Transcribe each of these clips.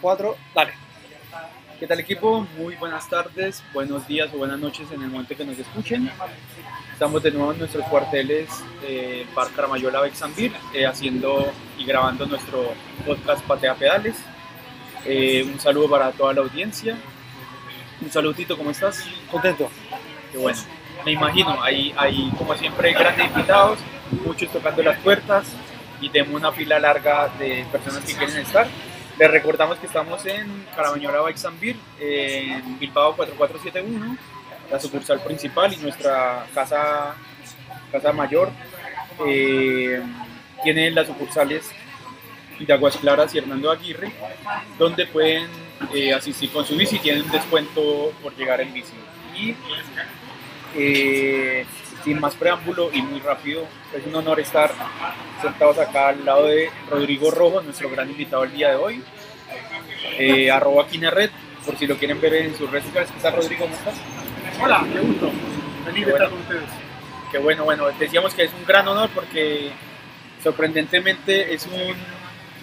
4, dale. ¿Qué tal equipo? Muy buenas tardes, buenos días o buenas noches en el momento que nos escuchen. Estamos de nuevo en nuestros cuarteles eh, Parque Caramayola Bexambir, eh, haciendo y grabando nuestro podcast Patea Pedales. Eh, un saludo para toda la audiencia. Un saludito, ¿cómo estás? Contento. Qué bueno. Me imagino, hay, hay como siempre grandes invitados, muchos tocando las puertas y tenemos una fila larga de personas que quieren estar. Les recordamos que estamos en Carabañola Bike en Bilbao 4471, la sucursal principal y nuestra casa, casa mayor. Eh, tiene las sucursales de Aguas Claras y Hernando Aguirre, donde pueden eh, asistir con su bici, tienen un descuento por llegar en bici. Y eh, sin más preámbulo y muy rápido, es un honor estar sentados acá al lado de Rodrigo Rojo, nuestro gran invitado el día de hoy. Eh, arroba Red, por si lo quieren ver en sus redes sociales. ¿Qué tal, Rodrigo? ¿Cómo estás? Hola, qué gusto. Feliz de estar con ustedes. Qué bueno, bueno, decíamos que es un gran honor porque sorprendentemente es un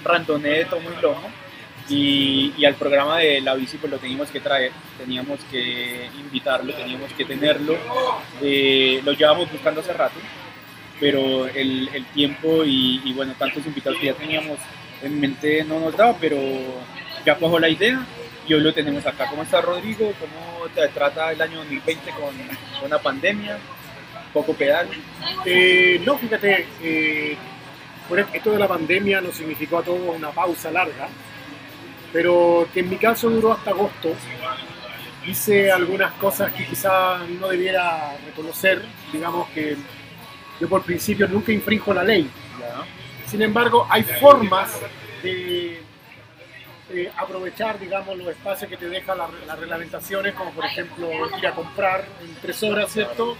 randoné de tomo y lomo y, y, al programa de la bici pues lo teníamos que traer, teníamos que invitarlo, teníamos que tenerlo, eh, lo llevamos buscando hace rato, pero el, tiempo y, bueno, tantos invitados que ya teníamos en mente no nos daba, pero ya cojo la idea y hoy lo tenemos acá. ¿Cómo está Rodrigo? ¿Cómo te trata el año 2020 con, con una pandemia? ¿Poco pedal? Eh, no, fíjate, eh, esto de la pandemia nos significó a todos una pausa larga pero que en mi caso duró hasta agosto. Hice algunas cosas que quizás no debiera reconocer, digamos que yo por principio nunca infringo la ley. Sin embargo, hay formas de aprovechar, digamos, los espacios que te dejan las reglamentaciones, como por ejemplo ir a comprar en tres horas, ¿cierto?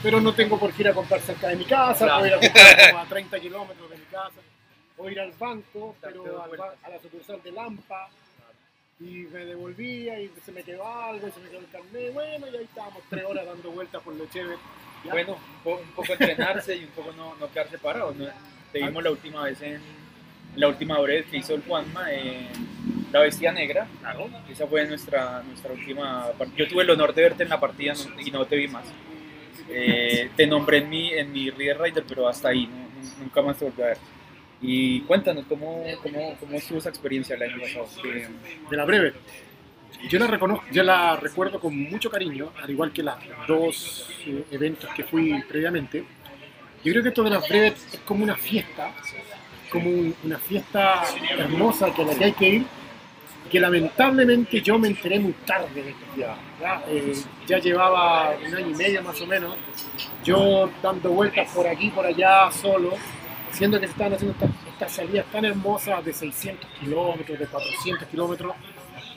Pero no tengo por qué ir a comprar cerca de mi casa, puedo ir a comprar como a 30 kilómetros de mi casa o ir al banco, pero a la sucursal de Lampa, y me devolvía y se me quedó algo, y se me quedó el carnet, bueno, y ahí estábamos tres horas dando vueltas por Lecheve. Bueno, un poco entrenarse y un poco no, no quedarse parado. Te vimos la última vez en la última vez que hizo el Juanma en La Bestia Negra. Claro. Esa fue nuestra, nuestra última Yo tuve el honor de verte en la partida y no te vi más. Eh, te nombré en mi, en mi Reader Rider, pero hasta ahí, nunca más te volví a ver. Y cuéntanos, ¿cómo, cómo, cómo estuvo esa experiencia el año pasado? De la breve. Yo la, reconozco, yo la recuerdo con mucho cariño, al igual que los dos eh, eventos que fui previamente. Yo creo que esto de las breves es como una fiesta, como una fiesta hermosa que a la que hay que ir, que lamentablemente yo me enteré muy tarde de esta ya, ya, eh, ya llevaba un año y medio más o menos, yo dando vueltas por aquí, por allá, solo, siendo que se estaban haciendo estas, salidas tan hermosas de 600 kilómetros, de 400 kilómetros,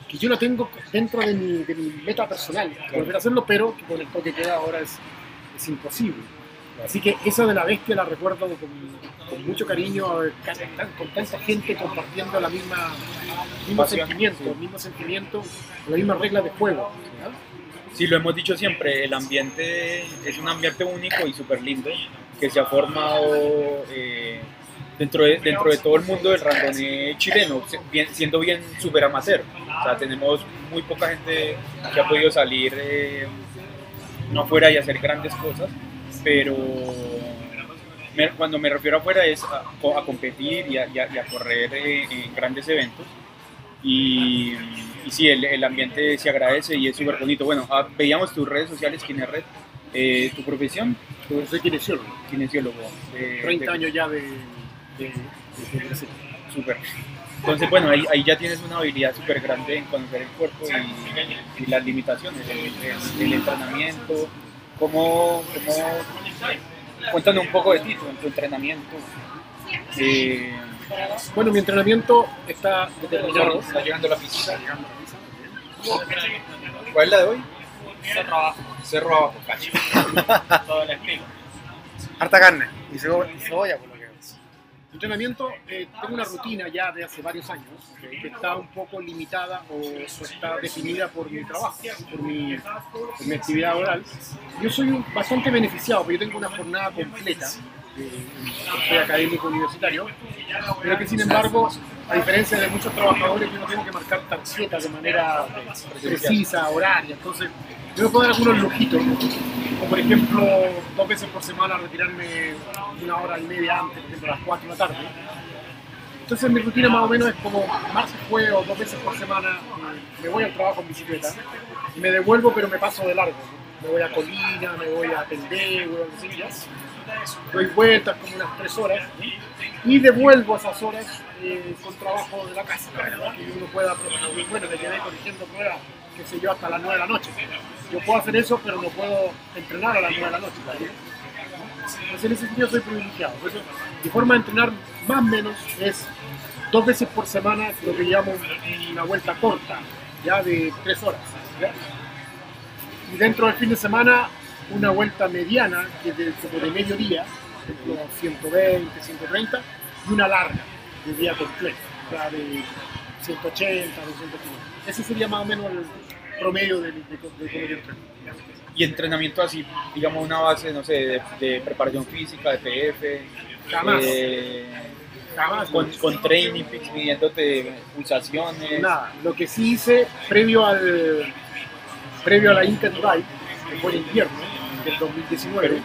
que yo lo tengo dentro de mi, de mi meta personal, volver a hacerlo, pero que con el toque que queda ahora es, es imposible. Así que eso de la bestia la recuerdo con, mucho cariño, con tanta gente compartiendo la misma, mismo sentimiento, el mismo sentimiento, la misma regla de juego. Sí, lo hemos dicho siempre, el ambiente es un ambiente único y súper lindo que se ha formado eh, dentro, de, dentro de todo el mundo del randoné chileno, siendo bien súper amateur. O sea, tenemos muy poca gente que ha podido salir eh, no afuera y hacer grandes cosas, pero cuando me refiero afuera es a, competir y a, correr eh, en grandes eventos. Y, y sí, el, el, ambiente se agradece y es súper bonito. Bueno, ah, veíamos tus redes sociales, ¿quién es red? Eh, ¿Tu profesión? Yo soy kinesiólogo. Kinesiólogo. 30 años ya de, de, Súper. Entonces, bueno, ahí, ahí, ya tienes una habilidad súper grande en conocer el cuerpo y, y las limitaciones, el, el, entrenamiento. ¿Cómo, cómo, cuéntanos un poco de ti, tu, entrenamiento. Eh, bueno, mi entrenamiento está determinado. Está llegando la piscina. ¿Cuál es la de hoy? Cerro abajo. Cerro abajo, cacho. Todo el estilo. Harta carne y cebolla, por lo que ves. Entrenamiento, eh, tengo una rutina ya de hace varios años que está un poco limitada o, está definida por mi trabajo, por mi, por mi actividad oral. Yo soy bastante beneficiado porque yo tengo una jornada completa, eh, soy académico universitario, pero que sin embargo, a diferencia de muchos trabajadores, yo no tengo que marcar tarjetas de manera precisa, horaria. Entonces, yo puedo dar algunos lujitos, como por ejemplo, dos veces por semana retirarme una hora y media antes, por ejemplo, a las 4 de la tarde. Entonces mi rutina más o menos es como martes, jueves dos veces por semana eh, me voy al trabajo en bicicleta me devuelvo pero me paso de largo. Me voy a Colina, me voy a a Sillas, doy vueltas como unas tres horas y devuelvo esas horas eh, con trabajo de la casa, que uno pueda, bueno, me quedé corrigiendo pruebas, qué sé yo, hasta las 9 de la noche. Yo puedo hacer eso, pero no puedo entrenar a las 9 de la noche. ¿vale? Entonces en ese sentido soy privilegiado. Por mi forma de entrenar más o menos es dos veces por semana lo que llamo una vuelta corta, ya de tres horas. ¿ya? Y dentro del fin de semana una vuelta mediana, que es de, como de mediodía, ejemplo, 120, 130, y una larga, de día completo, ya de 180, 200 kilómetros. Ese sería más o menos el promedio de, de, de. Y entrenamiento así, digamos, una base, no sé, de, preparación física, de PF. Jamás. eh, Jamás, con, con training midiéndote pulsaciones. Nada, lo que sí hice previo al previo a la Inca Dubai, que fue en invierno del 2019,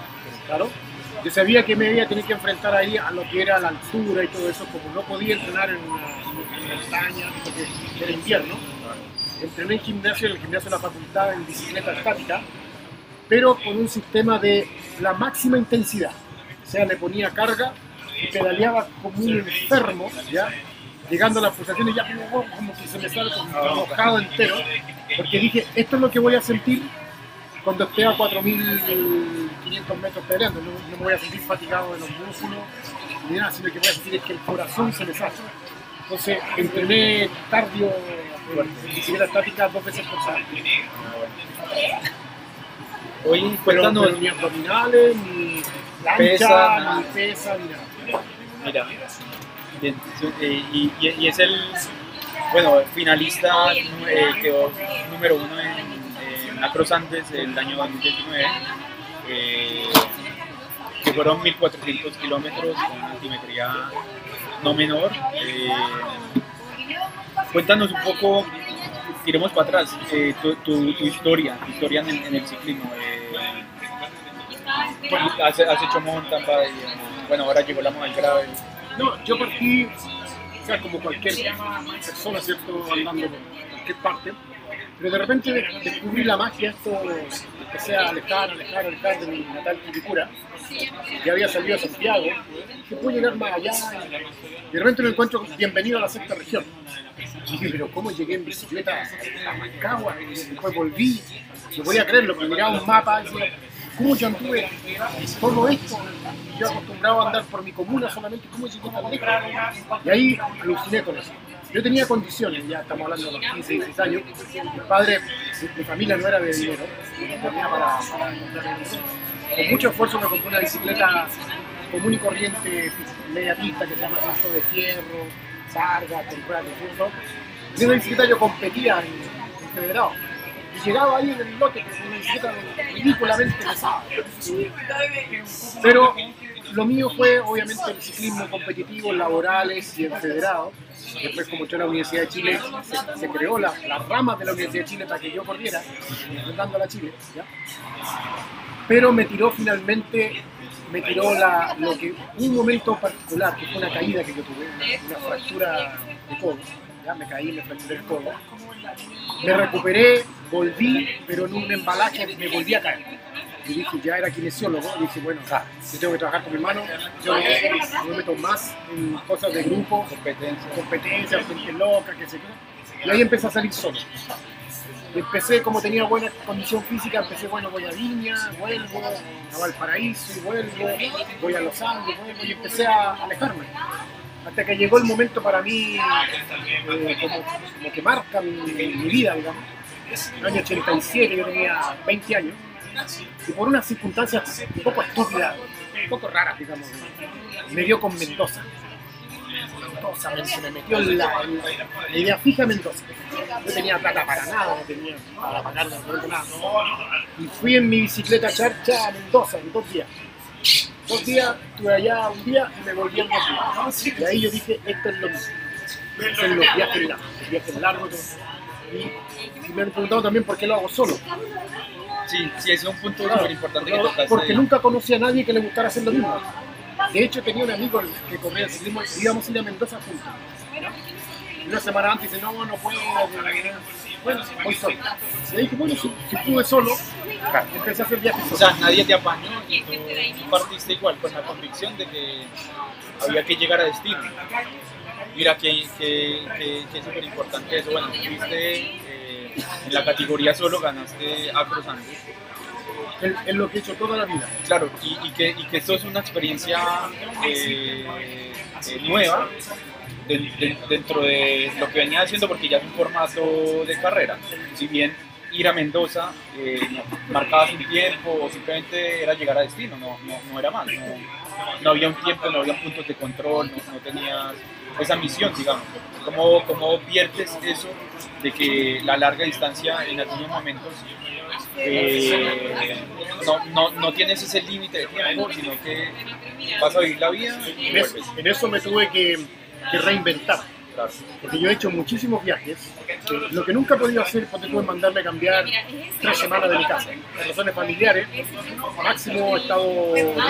claro, yo sabía que me iba a tener que enfrentar ahí a lo que era la altura y todo eso, como no podía entrenar en una, en una montaña, porque era invierno. Entrené en gimnasio, en el gimnasio de la facultad, en bicicleta estática, pero con un sistema de la máxima intensidad. O sea, le ponía carga y pedaleaba como un enfermo, ¿ya? llegando a las pulsaciones ya como, como que se me sale como mojado entero, porque dije, esto es lo que voy a sentir cuando esté a 4.500 metros pedaleando, no, no me voy a sentir fatigado de los músculos, ni nada, sino que voy a sentir es que el corazón se me sale. Entonces, entrené cardio bicicleta estática dos veces por semana. Pero, cuéntanos, pero ni abdominales, ni plancha, Pesa, nada. ni pesa, ni nada. mira, bien, eh, y, y- y es el, bueno, finalista, eh, quedó número uno en, la Cross Andes el año 2019, eh, que fueron 1400 kilómetros con una altimetría no menor. eh, cuéntanos un poco, tiremos para atrás, eh, tu, tu- tu historia, tu historia en el, en el ciclismo. eh, has, has hecho mountain bike, bueno, ahora llegó la modal gravel. No, yo partí, o sea, como cualquier persona, ¿cierto? Andando por cualquier parte, pero de repente de- descubrí la magia, esto empecé a alejar, alejar, alejar de mi natal Quilicura. Ya había salido a Santiago, que puedo llegar más allá. Y de repente me encuentro bienvenido a la sexta región. Y dije, pero ¿cómo llegué en bicicleta a Mancagua? Después volví, no podía creerlo, porque miraba un mapa y decía, ¿cómo yo anduve todo esto? Yo acostumbrado a andar por mi comuna solamente, ¿cómo llegué tan lejos? Y ahí aluciné con eso. Yo tenía condiciones, ya estamos hablando de los 15, 16 años. Mi padre, mi, mi familia no era de dinero, tenía para, para. Con mucho esfuerzo me compré una bicicleta común y corriente, media pista, que se llama Santo de Fierro, Sarga, temporada de fierro. Y en una bicicleta yo competía en, en federado. Y llegaba ahí en el lote con una bicicleta ridículamente pesada. Pero lo mío fue obviamente el ciclismo competitivo, laborales y en federado. Después, como yo en la Universidad de Chile, se, creó la, la rama de la Universidad de Chile para que yo corriera, representando a la Chile. Pero me tiró finalmente, me tiró la, lo que, un momento particular, que fue una caída que yo tuve, una, una fractura de codo. ¿ya? Me caí, me fracturé el codo. Me recuperé, volví, pero en un embalaje me volví a caer. Y dije, ya era kinesiólogo, y dije, bueno, yo tengo que trabajar con mi mano, yo no me meto más en cosas de grupo, Competencia. competencias, gente loca, que sé yo. Y ahí empecé a salir solo. Y empecé, como tenía buena condición física, empecé, bueno, voy a Viña, vuelvo, a Valparaíso, vuelvo, voy a Los Andes, vuelvo, y empecé a alejarme. Hasta que llegó el momento para mí, eh, como, como que marca mi, mi vida, digamos. El año 87, yo tenía 20 años, y por unas circunstancias un poco estúpidas, un poco raras, digamos, me dio con Mendoza. Mendoza, me, metió en la, en la- idea fija Mendoza. No tenía plata para nada, no tenía para pagar nada. Y fui en mi bicicleta charcha a Mendoza en dos días. dos días, estuve allá un día y me volví al dos días. Y ahí yo dije, esto es lo mismo. Son los viajes largos, los viajes y me han preguntado también por qué lo hago solo. Sí, sí, ese es un punto Claro, súper importante que claro, tocaste. porque nunca conocí a nadie que le gustara hacer lo mismo. De hecho, tenía un amigo que corría el ciclismo y íbamos a ir a Mendoza juntos. Una semana antes dice, no, no puedo. Bueno, voy solo. Y le dije, bueno, si, si pude solo, empecé a hacer viajes O solo. sea, nadie te apañó y tú partiste igual con la convicción de que había que llegar a destino. Mira, que, que, que, que es súper importante eso. Bueno, fuiste eh, en la categoría solo, ganaste Acros Andes. Es, es lo que he hecho toda la vida. Claro, y, y que, y que esto es una experiencia eh, eh, nueva de- de- dentro de lo que venía haciendo, porque ya es un formato de carrera. Si bien ir a Mendoza eh, no, marcabas un tiempo o simplemente era llegar a destino, no, no, no era más. No, no había un tiempo, no había puntos de control, no, no tenías esa misión, digamos. ¿Cómo, ¿Cómo viertes eso de que la larga distancia en algunos momentos eh, no, no, no tienes ese límite de tiempo, sino que vas a vivir la vida En, es- en eso me tuve que, que reinventar. Claro. Porque yo he hecho muchísimos viajes. lo que nunca he podido hacer, porque tuve que mandarme a cambiar tres semanas de mi casa. Por razones familiares, máximo he estado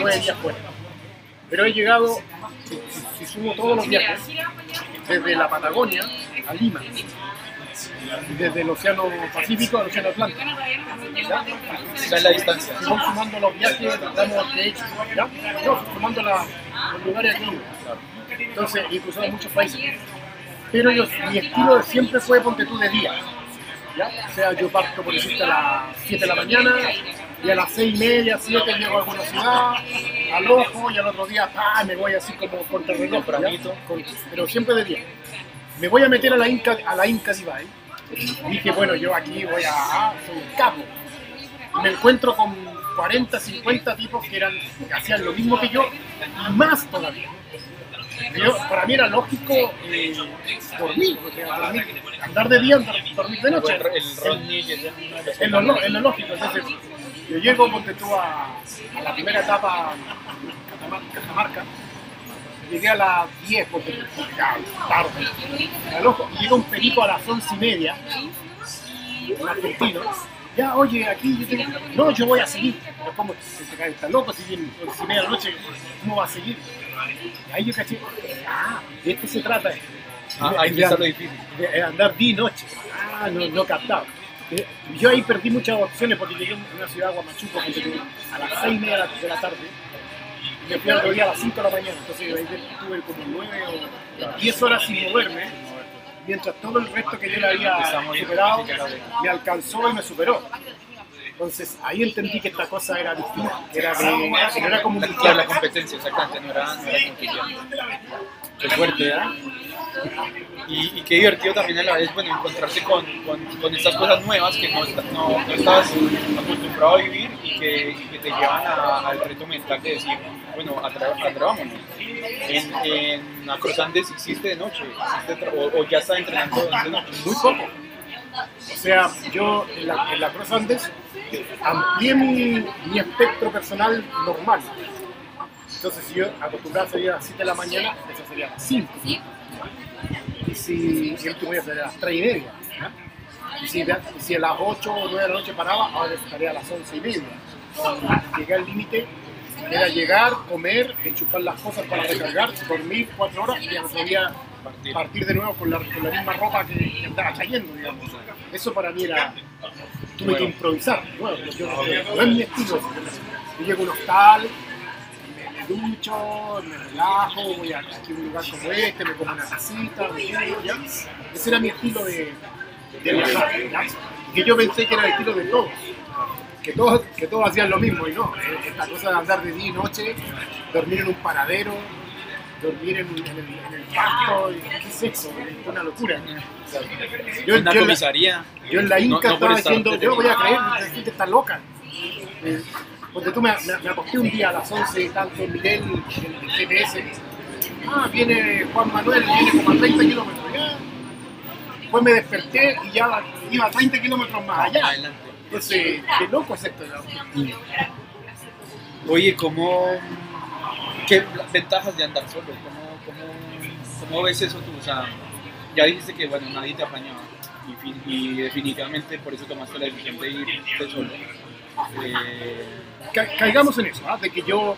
nueve días fuera. Pero he llegado, si, si- sumo todos los viajes, desde la Patagonia a Lima. Desde el Océano Pacífico al Océano Atlántico. ¿ya? Esa es la distancia. Si vamos sumando los viajes, que he hecho, ¿ya? No, sumando los lugares. Entonces, he cruzado muchos países. Pero yo, mi estilo de siempre fue ponte tú de día. ¿ya? O sea, yo parto, por decirte, a las 7 de la mañana y a las 6 y media, 7 llego a alguna ciudad, al ojo y al otro día ¡pah! me voy así como contra el reloj. pero siempre de día. Me voy a meter a la Inca, a la Inca Divide. Dije, bueno, yo aquí voy a, soy un capo. Y me encuentro con 40, 50 tipos que, eran, que hacían lo mismo que yo y más todavía. Yo, para mí era lógico eh, dormir, dormir, andar de día, dormir de noche. El, el Es lo, es lo lógico. Entonces, yo llego, ponte tú a, a la primera etapa, Catamar- Cajamarca, llegué a las 10, porque porque ya tarde. Llega un perico a las 11 y media, un argentino. Ya, oye, aquí yo tengo. No, yo voy a seguir. Pero, ¿cómo? Está loco, si viene 11 y media de la noche, ¿cómo va a seguir? Y ahí yo caché, ah, de esto se trata. Ah, ahí está lo difícil. de andar día y noche. Ah, no, no captaba. Yo ahí perdí muchas opciones porque llegué a una ciudad, Guamachuco, a las 6 y media de la- de la tarde. Y me fui al otro día a las 5 de la mañana. Entonces ahí tuve como 9 o 10 horas sin moverme. Mientras todo el resto que yo le había superado me alcanzó y me superó. Entonces ahí entendí que esta cosa era distinta, era, de, que no era como un La, competencia, exactamente, no era, no era. Qué fuerte, ¿verdad? Y, qué divertido también a la vez, bueno, encontrarse con, con, estas cosas nuevas que no, no, no estás acostumbrado a vivir y que, te llevan a- al reto mental de decir, bueno, atrevámonos. En, en Acrosandes existe de noche, o, ya está entrenando de noche. muy poco. O sea, yo en la, en la amplié mi, mi espectro personal normal. Entonces, si yo acostumbraba a salir a las 7 de la mañana, eso sería a las 5. Y si el último día sería a las 3 y media. ¿ya? Y si, si a las 8 o 9 de la noche paraba, ahora estaría a las 11 y media. Llegué al límite, era llegar, comer, enchufar las cosas para recargar, dormir 4 horas y al otro día Partir. partir de nuevo con la, con la misma ropa que, que andaba cayendo, digamos. Eso para mí era. Tuve Nuevo. que improvisar. Bueno, yo no, no es mi estilo. Yo llego a un hostal, ducho, me relajo, voy a, aquí a un lugar como este, me como una ¿ya? Ese era mi estilo de, de viajar, ¿ya? Que yo pensé que era el estilo de todos. Que todos, que todos hacían lo mismo y no. Eh, Esta cosa de andar de día y noche, dormir en un paradero, dormir en, en el, en el pasto, y ¿qué es eso? Es una locura. Yo, en la- comisaría. yo en la no- Inca no por estaba estar diciendo, yo voy a creer, la gente está loca. Eh, Porque tú me, me, me acosté un día a las 11 y tanto, miré el, el GPS. Ah, viene Juan Manuel, viene como a 30 kilómetros. Ya. Después me desperté y ya iba a 30 kilómetros más allá. Adelante. Entonces, qué loco es esto. ¿no? Oye, ¿cómo, ¿Qué ventajas de andar solo? ¿Cómo, cómo, cómo ves eso tú? O sea, ya dijiste que bueno, nadie te apañaba y definitivamente por eso tomaste la decisión de irte solo. Eh, Ca- caigamos en eso, ¿ah? de que yo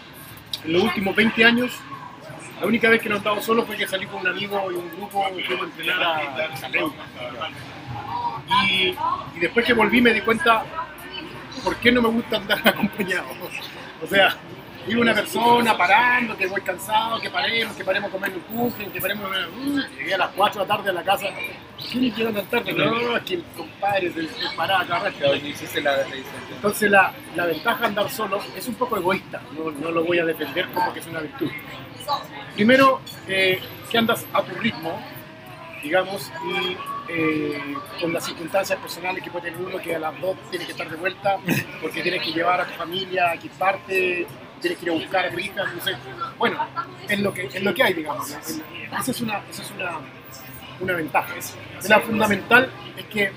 en los últimos 20 años, la única vez que no he andado solo fue que salí con un amigo y un grupo y fuimos a entrenar a. Y, y después que volví me di cuenta por qué no me gusta andar acompañado. O sea, iba una persona parando, que voy cansado, que paremos, que paremos a comer un kuchen, que paremos a comer... Uh, llegué a las 4 de la tarde a la casa. ¿Quién llega tan tarde? No, es que el compadre se, se paraba resistencia. Entonces la, la ventaja de andar solo es un poco egoísta, no, no lo voy a defender como que es una virtud. Primero, eh, que andas a tu ritmo, digamos, y eh, con las circunstancias personales que puede tener uno, que a las dos tienes que estar de vuelta, porque tienes que llevar a tu familia a equiparte, tienes que ir a buscar tu hija, no sé. Bueno, es lo que, es lo que hay, digamos. Esa es una, esa es una, una ventaja. La fundamental es que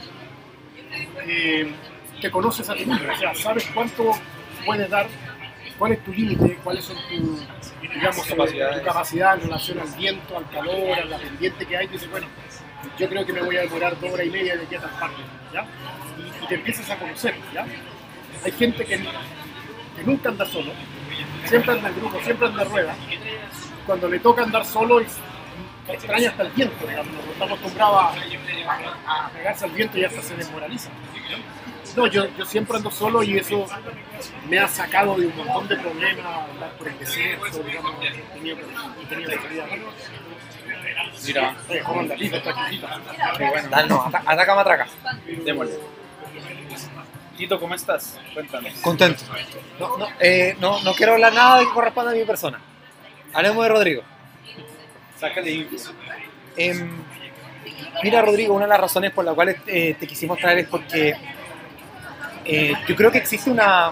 eh, te conoces a ti mismo, o sea, sabes cuánto puedes dar, cuál es tu límite, cuáles son tus digamos, eh, tu capacidad en relación al viento, al calor, a la pendiente que hay, dices, bueno, yo creo que me voy a demorar dos horas y media de aquí a tal parte, ¿ya? Y, y te empiezas a conocer, ¿ya? Hay gente que, que nunca anda solo, siempre anda en grupo, siempre anda en rueda, cuando le toca andar solo extraña hasta el viento, digamos, está acostumbrado a, pegarse al viento y hasta se desmoraliza. No, yo, yo siempre ando solo y eso me ha sacado de un montón de problemas, andar por el desierto, digamos, he tenido, he tenido que salir a- Mira, ¿cómo anda Lito? Está chiquita. qué bueno. Ataca matraca. Démosle. Tito, ¿cómo estás? Cuéntanos. Contento. No, no, eh, no, no quiero hablar nada que corresponda a mi persona. Hablemos de Rodrigo. Sácale. Em, mira, Rodrigo, una de las razones por las cuales eh, te quisimos traer es porque eh, yo creo que existe una.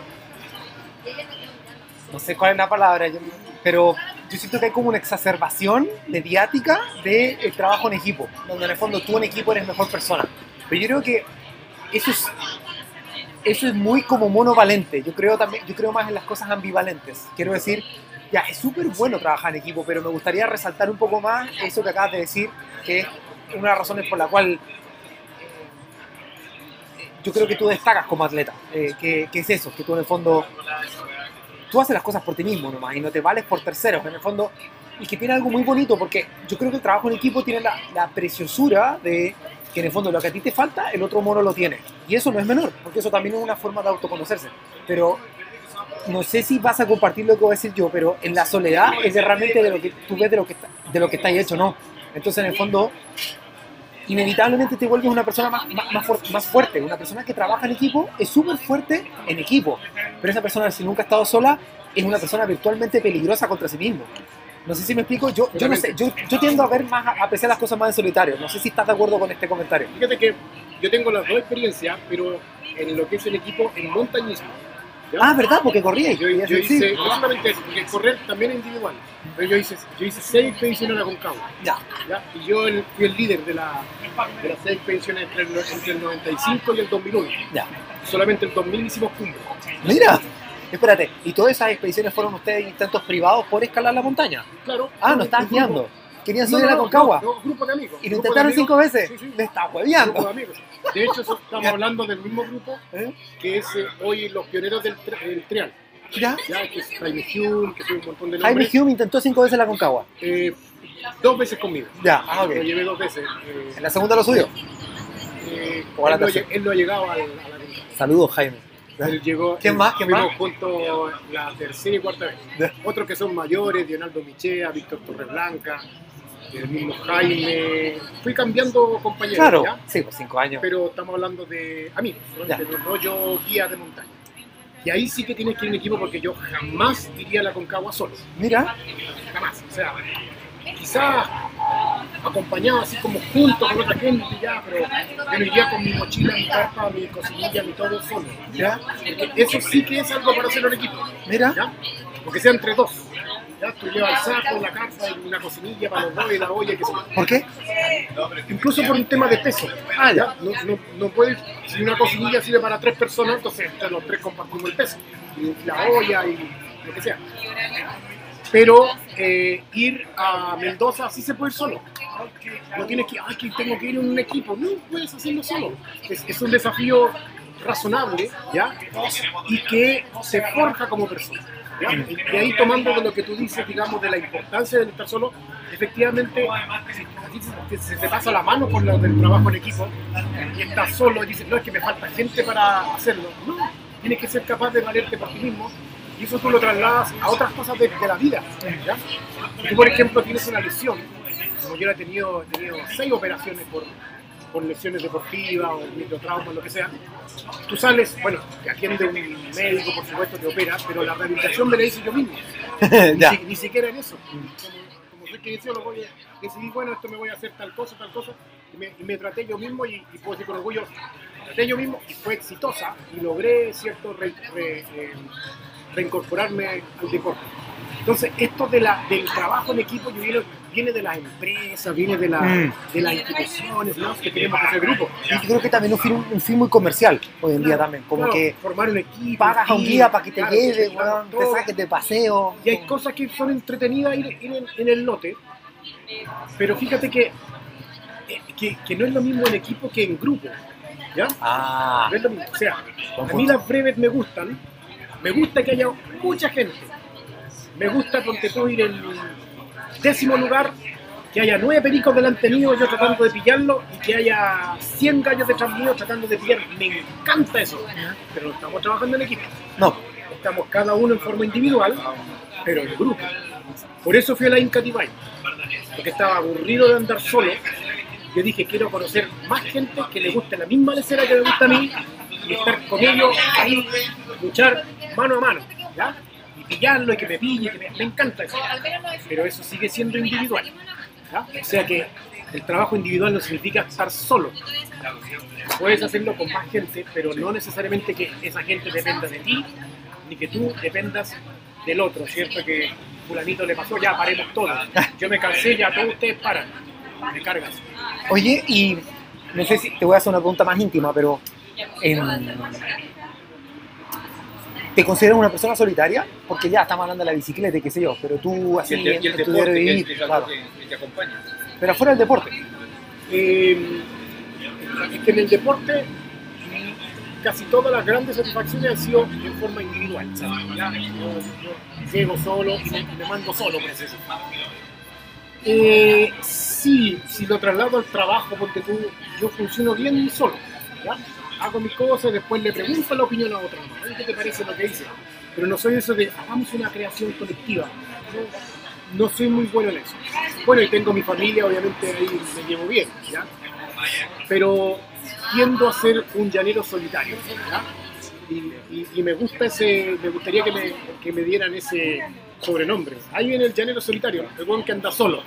No sé cuál es la palabra, yo- pero yo siento que hay como una exacerbación mediática del trabajo en equipo, donde en el fondo tú en equipo eres mejor persona. Pero yo creo que eso es, eso es muy como monovalente. Yo creo, también, yo creo más en las cosas ambivalentes. Quiero decir, ya, es súper bueno trabajar en equipo, pero me gustaría resaltar un poco más eso que acabas de decir, que es una de las razones por la cual eh, yo creo que tú destacas como atleta. Eh, que, que es eso, que tú en el fondo, tú haces las cosas por ti mismo nomás y no te vales por terceros, en el fondo, y que tiene algo muy bonito, porque yo creo que el trabajo en equipo tiene la, la preciosura de que en el fondo lo que a ti te falta, el otro mono lo tiene. Y eso no es menor, porque eso también es una forma de autoconocerse. Pero no sé si vas a compartir lo que voy a decir yo, pero en la soledad es de realmente de lo que tú ves de lo que está, de lo que está hecho, ¿no? Entonces, en el fondo, inevitablemente te vuelves una persona más, más, más, fuer- más fuerte. Una persona que trabaja en equipo es súper fuerte en equipo. Pero esa persona, si nunca ha estado sola, es una persona virtualmente peligrosa contra sí mismo. No sé si me explico. Yo, yo no sé. Yo, yo tiendo a ver más, a apreciar las cosas más en solitario. No sé si estás de acuerdo con este comentario. Fíjate que yo tengo las dos experiencias, pero en lo que es el equipo en montañismo. ¿ya? Ah, ¿verdad? Porque corría. Yo, yo hice, no solamente eso, porque correr también es individual, pero yo hice, yo hice seis expediciones a la Concagua. Ya. ¿ya? Y yo el- fui el líder de, la, de las seis expediciones entre el, entre el 95 y el 2001. Ya. Solamente el 2000 hicimos cumbre. Mira. Espérate, ¿y todas esas expediciones fueron ustedes intentos privados por escalar la montaña? Claro. Ah, no grupo- guiando. Querían subir a la Concagua. No, grupo de amigos. ¿Y lo intentaron cinco veces? Sí, sí. Me está Grupo de hueveando. amigos. De hecho, estamos hablando del mismo grupo ¿Eh? que es eh, hoy los pioneros del, trial. ¿Ya? Ya, que es Jaime Hume, que tiene un montón de Jaime nombres. Hume intentó cinco veces la Concagua. Eh, dos veces conmigo. Ya, ah, ok. Lo llevé dos veces. eh, En la segunda lo subió. eh, O a la él, no, él no ha llegado a la Concagua. Saludos, Jaime. Él llegó, ¿Quién más? ¿Quién más? juntos la tercera y cuarta vez. Otros que son mayores, Leonardo Michea, Víctor Torreblanca, el mismo Jaime. Fui cambiando compañeros, Claro. ¿ya? Sí, pues cinco años. pero estamos hablando de amigos, ¿no? Ya. Pero no yo guía de montaña. Y ahí sí que tienes que ir en equipo porque yo jamás iría a la Concagua solo, Mira, jamás. O sea, quizás acompañado así como junto con otra gente ya, pero yo no iría con mi mochila, mi carpa, mi cocinilla, mi todo solo. ya, Porque eso sí que es algo para hacerlo en equipo, mira. ¿ya? Porque sea entre dos. Ya, tú llevas el saco, la carpa y una cocinilla para los dos y la olla que se ¿Por qué? incluso por un tema de peso. Ah, ¿ya? No, no, no puedes, si una cocinilla sirve para tres personas, entonces entre los tres compartimos el peso, y la olla y lo que sea. Pero eh, ir a Mendoza sí se puede ir solo. No tienes que, ay, que tengo que ir en un equipo. No, puedes hacerlo solo. Es, es un desafío razonable, ¿ya? Y que se forja como persona. ¿ya? Y, ahí tomando de lo que tú dices, digamos, de la importancia de estar solo, efectivamente, si se te pasa la mano por lo del trabajo en equipo y estás solo y dices, no, es que me falta gente para hacerlo. No, tienes que ser capaz de valerte por ti mismo y eso tú lo trasladas a otras cosas de, de la vida. ¿ya? Tú, por ejemplo, tienes una lesión, como yo he tenido, he tenido seis operaciones por, por lesiones deportivas o microtraumas, lo que sea, tú sales, bueno, te atiende un médico, por supuesto, te opera, pero la rehabilitación me la hice yo mismo. Ni, si- ni siquiera en eso. Como, como soy kinesiólogo, voy a- decidí, bueno, esto me voy a hacer tal cosa, tal cosa, y me, y me traté yo mismo y, y puedo decir con orgullo, me traté yo mismo y fue exitosa y logré, ¿cierto?, re- re- eh, reincorporarme al deporte. Entonces, esto de la, del trabajo en equipo yo viene, viene de las empresas, viene de, la, Mm. de las instituciones, ¿no? que tenemos que hacer grupo. Y yo creo que también un film, un film muy comercial hoy en día también. Como Claro, que formar un equipo. pagas a un guía para que te claro, lleve, claro, te saques de paseo. Y hay cosas que son entretenidas ir, ir en, en el lote, pero fíjate que, eh, que, que no es lo mismo en equipo que en grupo. ¿Ya? Ah, No es lo mismo. O sea, a mí las breves me gustan, me gusta que haya mucha gente. Me gusta ponte tú ir en décimo lugar, que haya nueve pericos delante mío, yo tratando de pillarlo, y que haya 100 gallos detrás mío tratando de pillar. Me encanta eso. Pero no estamos trabajando en equipo. no. Estamos cada uno en forma individual, pero en grupo. Por eso fui a la Inca Divine, porque estaba aburrido de andar solo. Yo dije, quiero conocer más gente que le guste la misma lecera que me gusta a mí y estar con ellos ahí, luchar mano a mano, ¿ya? Y pillarlo y que me pille, que me, me encanta eso. Pero eso sigue siendo individual, ¿ya? O sea que el trabajo individual no significa estar solo. Puedes hacerlo con más gente, pero no necesariamente que esa gente dependa de ti, ni que tú dependas del otro, ¿cierto? Que fulanito le pasó, ya paremos todos. Yo me cansé, ya todos ustedes paran. Me cargas. Oye, y no sé si te voy a hacer una pregunta más íntima, pero em, ¿te consideras una persona solitaria? Porque ya estamos hablando de la bicicleta y qué sé yo, pero tú Y así el, de- y el en tu deporte, vivir, claro. que, te acompaña. Pero afuera del deporte. Eh, es que en el deporte casi todas las grandes satisfacciones han sido en forma individual. O sea, ya, yo, yo llego solo y me, y me mando solo, por. Eh, sí, si lo traslado al trabajo, porque tú, yo funciono bien solo. ¿ya? Hago mis cosas, después le pregunto la opinión a otro. ¿Qué te parece lo que hice? Pero no soy eso de hagamos una creación colectiva. No, no soy muy bueno en eso. Bueno, y tengo mi familia, obviamente ahí me llevo bien, ¿ya? Pero tiendo a ser un llanero solitario, ¿ya? Y, y- y me gusta ese, me gustaría que me, que me dieran ese sobrenombre. Ahí viene el llanero solitario, el buen que anda solo,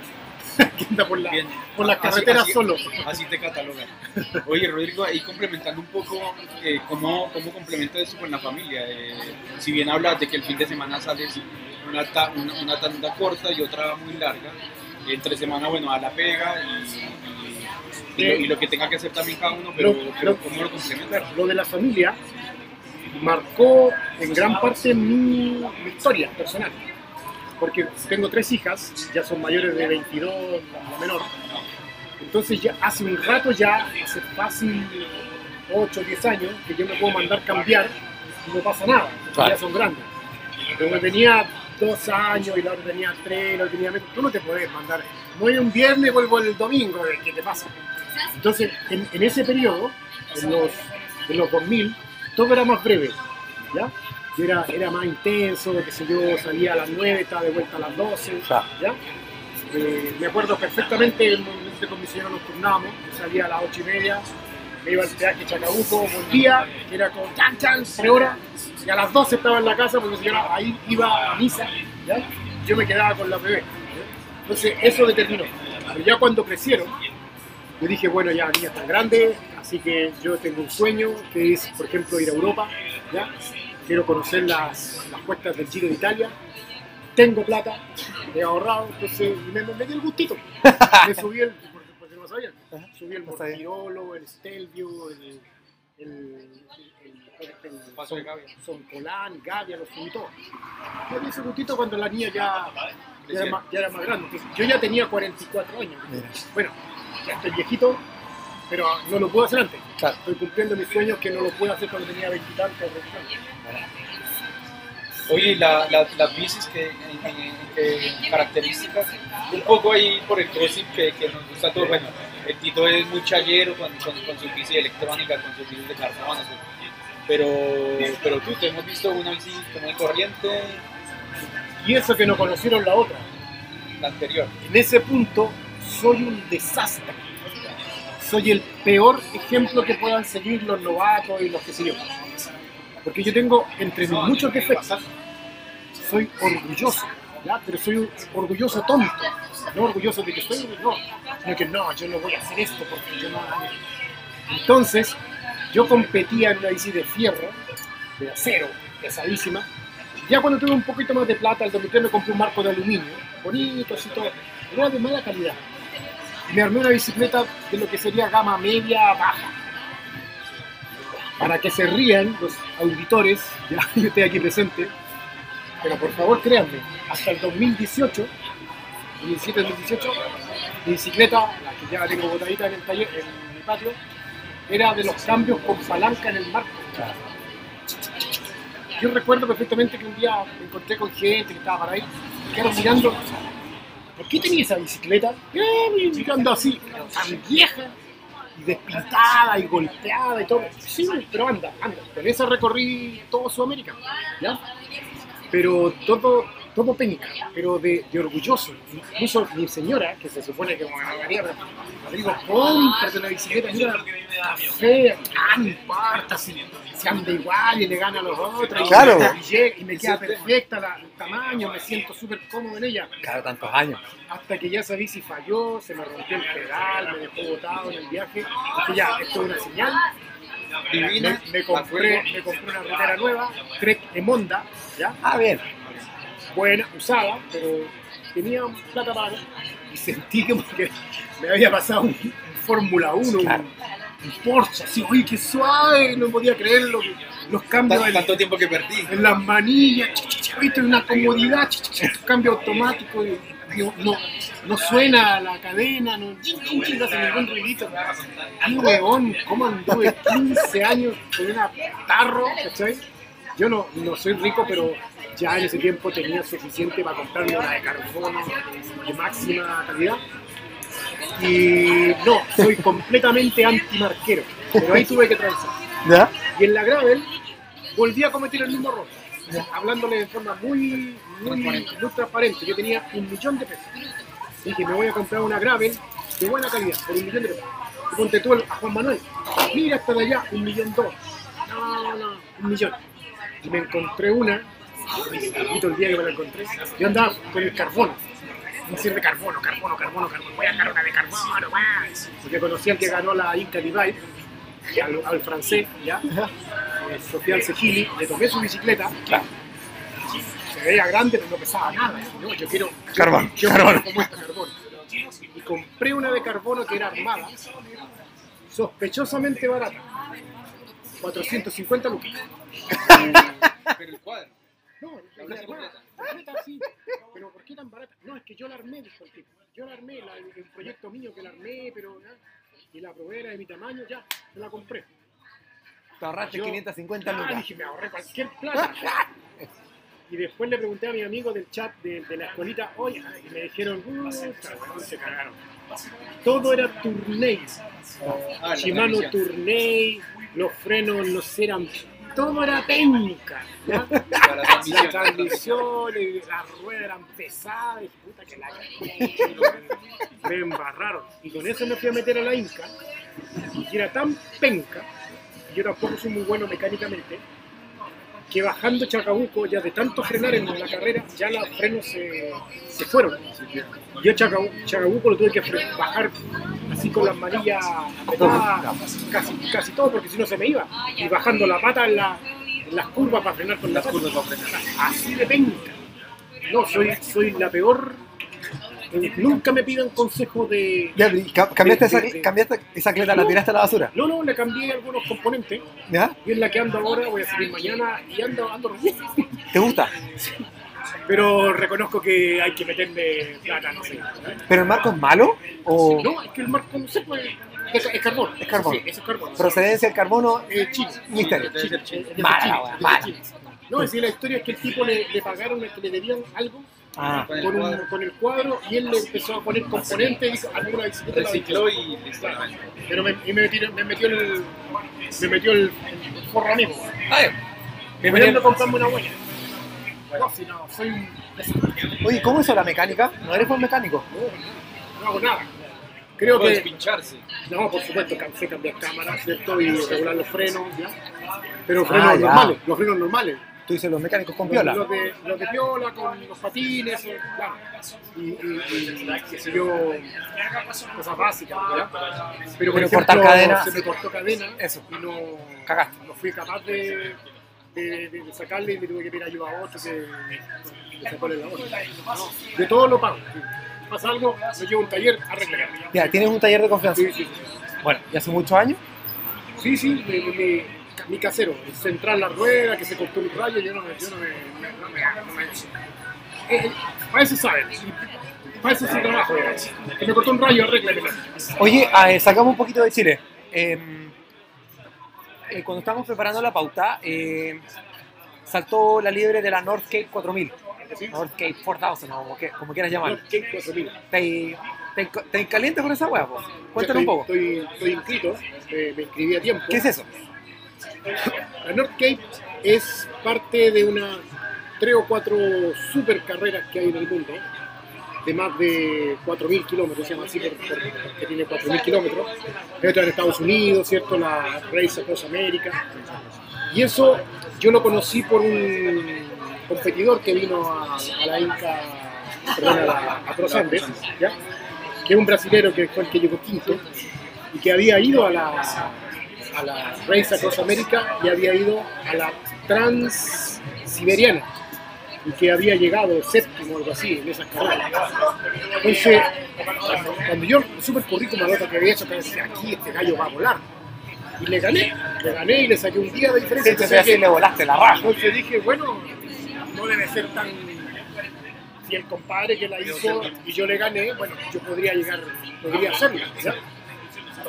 que anda por, la, Bien. por las carreteras así- solo. Así te catalogan. Oye, Rodrigo, ahí complementando un poco, eh, ¿cómo, ¿cómo complementa eso con la familia? Eh, si bien hablas de que el fin de semana sales una, ta- una, una tanda corta y otra muy larga, entre semana, bueno, a la pega y, y- y lo, y lo que tenga que hacer también cada uno, pero, Lo- pero ¿cómo lo complementa? Lo de la familia marcó en gran parte mi, mi historia personal. Porque tengo tres hijas, ya son mayores de 22, la menor. Entonces ya hace un rato ya, hace fácil 8 o 10 años, que yo me puedo mandar cambiar y no pasa nada, Claro. ya son grandes. Pero tenía dos años y la otra tenía tres, la otra tenía menos. Tú no te puedes mandar. Voy un viernes y vuelvo el domingo, ¿qué te pasa? Entonces, en, en ese periodo, en los, en los 2000, todo era más breve, ¿ya? Y Era, era más intenso, qué sé yo, salía a las 9, estaba de vuelta a las 12, Claro. ¿ya? Eh, me acuerdo perfectamente el momento con mi señora nos turnábamos, yo salía a las 8 y media, me iba al peaje Chacabuco, volvía, que era con chan chan, 3 horas, y a las 12 estaba en la casa porque mi señora ahí iba a misa, ¿ya? Yo me quedaba con la bebé. Entonces eso determinó. Pero ya cuando crecieron, yo dije, bueno, ya niña tan grande, así que yo tengo un sueño que es, por ejemplo, ir a Europa, ¿ya? Quiero conocer las, las cuestas del Giro de Italia. Tengo plata, he ahorrado, entonces me, me di el gustito. Me subí el, porque, porque no sabían, subí el. Mortirolo, el Stelvio, el, el, el, el- el- Paso de Gavia. Son Colán, Gavia, los subí todos. Yo di ese gustito cuando la niña ya, ya, era, más, ya era más grande. Entonces, yo ya tenía 44 años. Bueno, ya estoy viejito, pero no lo puedo hacer antes. Claro. Estoy cumpliendo mis sueños que no lo puedo hacer cuando tenía 20 y tantos. 30 años. Oye, la, la, las bicis, que, qué características? Un poco ahí por el crossing que, que nos gusta a todos. Bueno, el Tito es muy chayero con, con, con su bici electrónica, con sus bicis de su- Pero, pero tú, te hemos visto una bici como corriente, Y eso que no conocieron la otra. la anterior. En ese punto, soy un desastre. Soy el peor ejemplo que puedan seguir los novatos y los que yo. Porque yo tengo, entre mis muchos defectos, soy orgulloso, ¿ya? pero soy un orgulloso tonto. No orgulloso de que soy, no, sino que no, yo no voy a hacer esto porque yo no. Entonces, yo competía en una bici de fierro, de acero, pesadísima. Ya cuando tuve un poquito más de plata, el 2003 me compré un marco de aluminio, bonito, así todo, era de mala calidad. Me armé una bicicleta de lo que sería gama media baja. Para que se rían los auditores, ya yo estoy aquí presente, pero por favor créanme, hasta el 2018, 2017-2018, mi bicicleta, la que ya tengo botadita en el taller, en mi patio, era de los cambios con palanca en el marco. Yo recuerdo perfectamente que un día me encontré con gente que estaba para ahí, quedaron mirando, ¿por qué tenía esa bicicleta? Eh, mirando así, tan vieja, y despintada, y golpeada y todo. Sí, pero anda, anda. Con esa recorrí todo Sudamérica, ¿ya? Pero todo, todo penca, pero de, de orgulloso. Incluso mi señora, que se supone que me ganaría, Rodrigo, cómprate una bicicleta, mira, café, ah, no importa, si se anda igual y le gana a los otros. y- Claro. Y, y me queda perfecta la- el tamaño, me siento súper cómodo en ella. Cada tantos años. Hasta que ya esa bici falló, se me rompió el pedal, me dejó botado en el viaje. Dije, ya, esto es una señal. Divina, Me, me compré, me compré una rotera nueva, Trek Emonda, ¿ya? Ah, bien. Buena, usada, pero tenía plata para y sentí como que me había pasado un, un Fórmula 1, un, Claro. un Porsche, así, oye, qué suave, no podía creerlo, los cambios Tan- en, tanto tiempo que perdí. en las manillas, ch, ch, ch, viste, una comodidad, ch, ch, ch, cambio automático, y no, no, no suena la cadena, no, no hace ningún ruidito. ¡Qué huevón! ¿Cómo anduve 15 años con una tarro, ¿cachai? Yo no, no soy rico, pero ya en ese tiempo tenía suficiente para comprarme una de carbono de, máxima calidad. Y no, soy completamente antimarquero, pero ahí tuve que transar. ¿Ya? Y en la gravel volví a cometer el mismo error, hablándole de forma muy, muy, muy transparente. Yo tenía un millón de pesos. Dije, me voy a comprar una gravel de buena calidad, por un millón de pesos. Y ponte tú a Juan Manuel, mira hasta allá, un millón dos. No, no, un millón. Y me encontré una, el día que me la encontré, yo andaba con el carbono. Un de carbono, carbono, carbono, carbono. Voy a agarrar una de carbono, más. Porque conocí al que ganó la Inca Divide, al, al francés, ¿ya? eh, Sofian Sejili, le tomé su bicicleta, Claro. se veía grande pero no pesaba nada. No, yo quiero Carbón, yo carbón. como esta carbón. Y compré una de carbono que era armada, sospechosamente barata, 450 lucas. Pero el cuadro. No, La la armada, completa. sí, pero ¿por qué tan barata? No, es que yo la armé, dijo el tipo. Yo la armé, la, el proyecto mío que la armé, pero ya, y la probé era de mi tamaño, ya, me la compré. Te ahorraste Yo- 550 Ah, lucas. dije, me ahorré cualquier plata. Y después le pregunté a mi amigo del chat de, de la escuelita, oye, y me dijeron, "Puta, weón, se cagaron. Todo era Tourney. Ah, Shimano. Tourney, los frenos no sé, eran, todo era. Para la transmisión. Las transmisiones, las ruedas eran pesadas, y puta que la me embarraron. Y con eso me fui a meter a la Inca, y era tan penca, y yo tampoco soy muy bueno mecánicamente, que bajando Chacabuco, ya de tanto frenar en la carrera, ya los frenos se, se fueron. Yo Chacabuco, Chacabuco lo tuve que bajar así con las manillas apretadas, casi, casi todo, porque si no se me iba. Y bajando la pata en, la- en las curvas para frenar con Las curvas para frenar. Así de penca. No, soy, soy la peor nunca me pidan consejo de... Ya, cambiaste, de- esa, de- cambiaste esa cleta, la tiraste a la basura. No, no, le cambié algunos componentes ¿Ya? y es la que ando ahora, voy a salir mañana y ando, ando bien. ¿Te gusta? Pero reconozco que hay que meterle plata, no sé. ¿Pero el marco es malo? ¿O No, es que el marco, no sé, pues, es, es carbón. Es carbón. Sí, eso es carbón. procedencia del carbono? Eh, chino. Misterio. Mala, Chile, mala. Chile. No, es decir, la historia es que el tipo le, le pagaron, que le debían algo Ah, Con el con, un- cuadro. con el cuadro y él le empezó a poner componentes y dijo, alguna bicicleta Recicló y listo. Pero me, y me, metió, me metió el. Me metió el, el forro amigo. Ay, Me comprarme una buena. No, si no, soy un. Oye, ¿cómo es la mecánica? ¿No eres buen mecánico? No, no hago nada. Creo Puedes que. pincharse. No, por supuesto, sé cambiar cámaras, ¿cierto? Y regular los frenos, ¿ya? Pero frenos Ah, ya. normales, los frenos normales. Tú dices los mecánicos con Los, viola. los de, los de piola, con los patines, eh, claro. Y, qué sé yo, cosas básicas, ¿ya? Pero, por Pero ejemplo, cortar cadena. se me cortó cadena Eso. y no, Cagaste. no fui capaz de, de, de- de sacarle y me tuve que pedir ayuda a otro que que sacó el labor. No, de todo lo pago. sí. Pasa algo, me llevo un taller, arreglar. Ya, tienes un taller de confianza. Sí, sí, Bueno, ¿y hace muchos años? sí, sí, mi, mi- mi- mi casero, el central la rueda, que se cortó un rayo, yo no me... Yo no me, me- no me- no me- eh, eh, para eso saben, para eso es el trabajo. digamos. Que me cortó un rayo, arréglame. Oye, ah, eh, sacamos un poquito de Chile. Eh, eh, cuando estábamos preparando la pauta, eh, saltó la liebre de la North Cape 4000. North Cape 4000, o como, que- como quieras llamar. ¿Qué? 4000. ¿Te, te, te caliente con esa hueá? Cuéntanos un poco. Estoy, estoy inscrito, eh, me inscribí a tiempo. ¿Qué es eso? La North Cape es parte de una tres o cuatro super carreras que hay en el mundo, de más de 4.000 kilómetros, se llama así por- por- porque tiene 4.000 kilómetros. Otra en Estados Unidos, ¿cierto? La Race Across America. Y eso yo lo conocí por un competidor que vino a, a la Inca, perdón, a, la, a Cross Andes, ¿ya? que es un brasilero que fue el que llegó quinto y que había ido a la, a la Race Across America y había ido a la Transsiberiana y que había llegado séptimo o algo así en esas carreras. Entonces, cuando, yo super corrí como la que había hecho, que decía, aquí este gallo va a volar. Y le gané, le gané y le saqué un día de diferencia. Sí, Entonces, así le volaste la raja. entonces dije, bueno, no debe ser tan. Si el compadre que la hizo y yo le gané, bueno, yo podría llegar, podría hacerlo. ¿ya?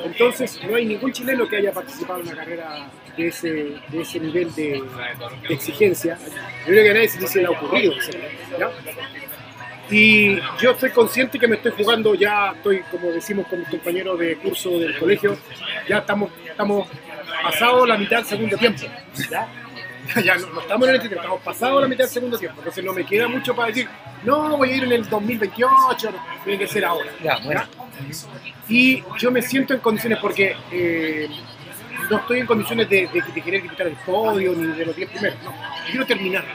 Entonces, no hay ningún chileno que haya participado en una carrera de ese, de ese nivel de, de exigencia. Yo creo que a nadie se le ha ocurrido ¿ya? Y yo estoy consciente que me estoy jugando, ya estoy, como decimos con mis compañeros de curso del colegio, ya estamos, estamos pasados la mitad del segundo tiempo. ¿ya? Ya no, no estamos en el título, estamos pasados la mitad del segundo tiempo. Entonces no me queda mucho para decir, no, voy a ir en el 2028, no, tiene que ser ahora. Ya, bueno. Y yo me siento en condiciones porque eh, no estoy en condiciones de, de- de querer quitar el podio ni de los 10 primeros. No, quiero terminar.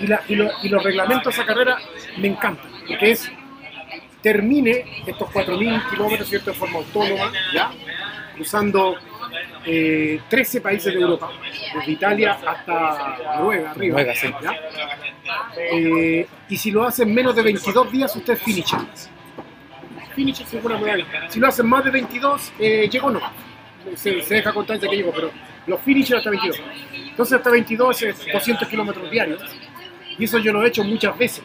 Y, la- y lo- y los reglamentos de esa carrera me encantan, porque es termine estos 4.000 kilómetros ¿cierto? de forma autónoma, ¿ya? cruzando eh, 13 países de Europa, desde Italia hasta Noruega, arriba. Noruega, sí. ¿ya? Eh, y si lo hacen menos de 22 días, usted es Finisher sin una medalla. Si lo hacen más de 22, eh, llegó no. Se, se deja constancia que llegó, pero los finishers hasta 22. Entonces hasta 22 es 200 kilómetros diarios. Y eso yo lo he hecho muchas veces.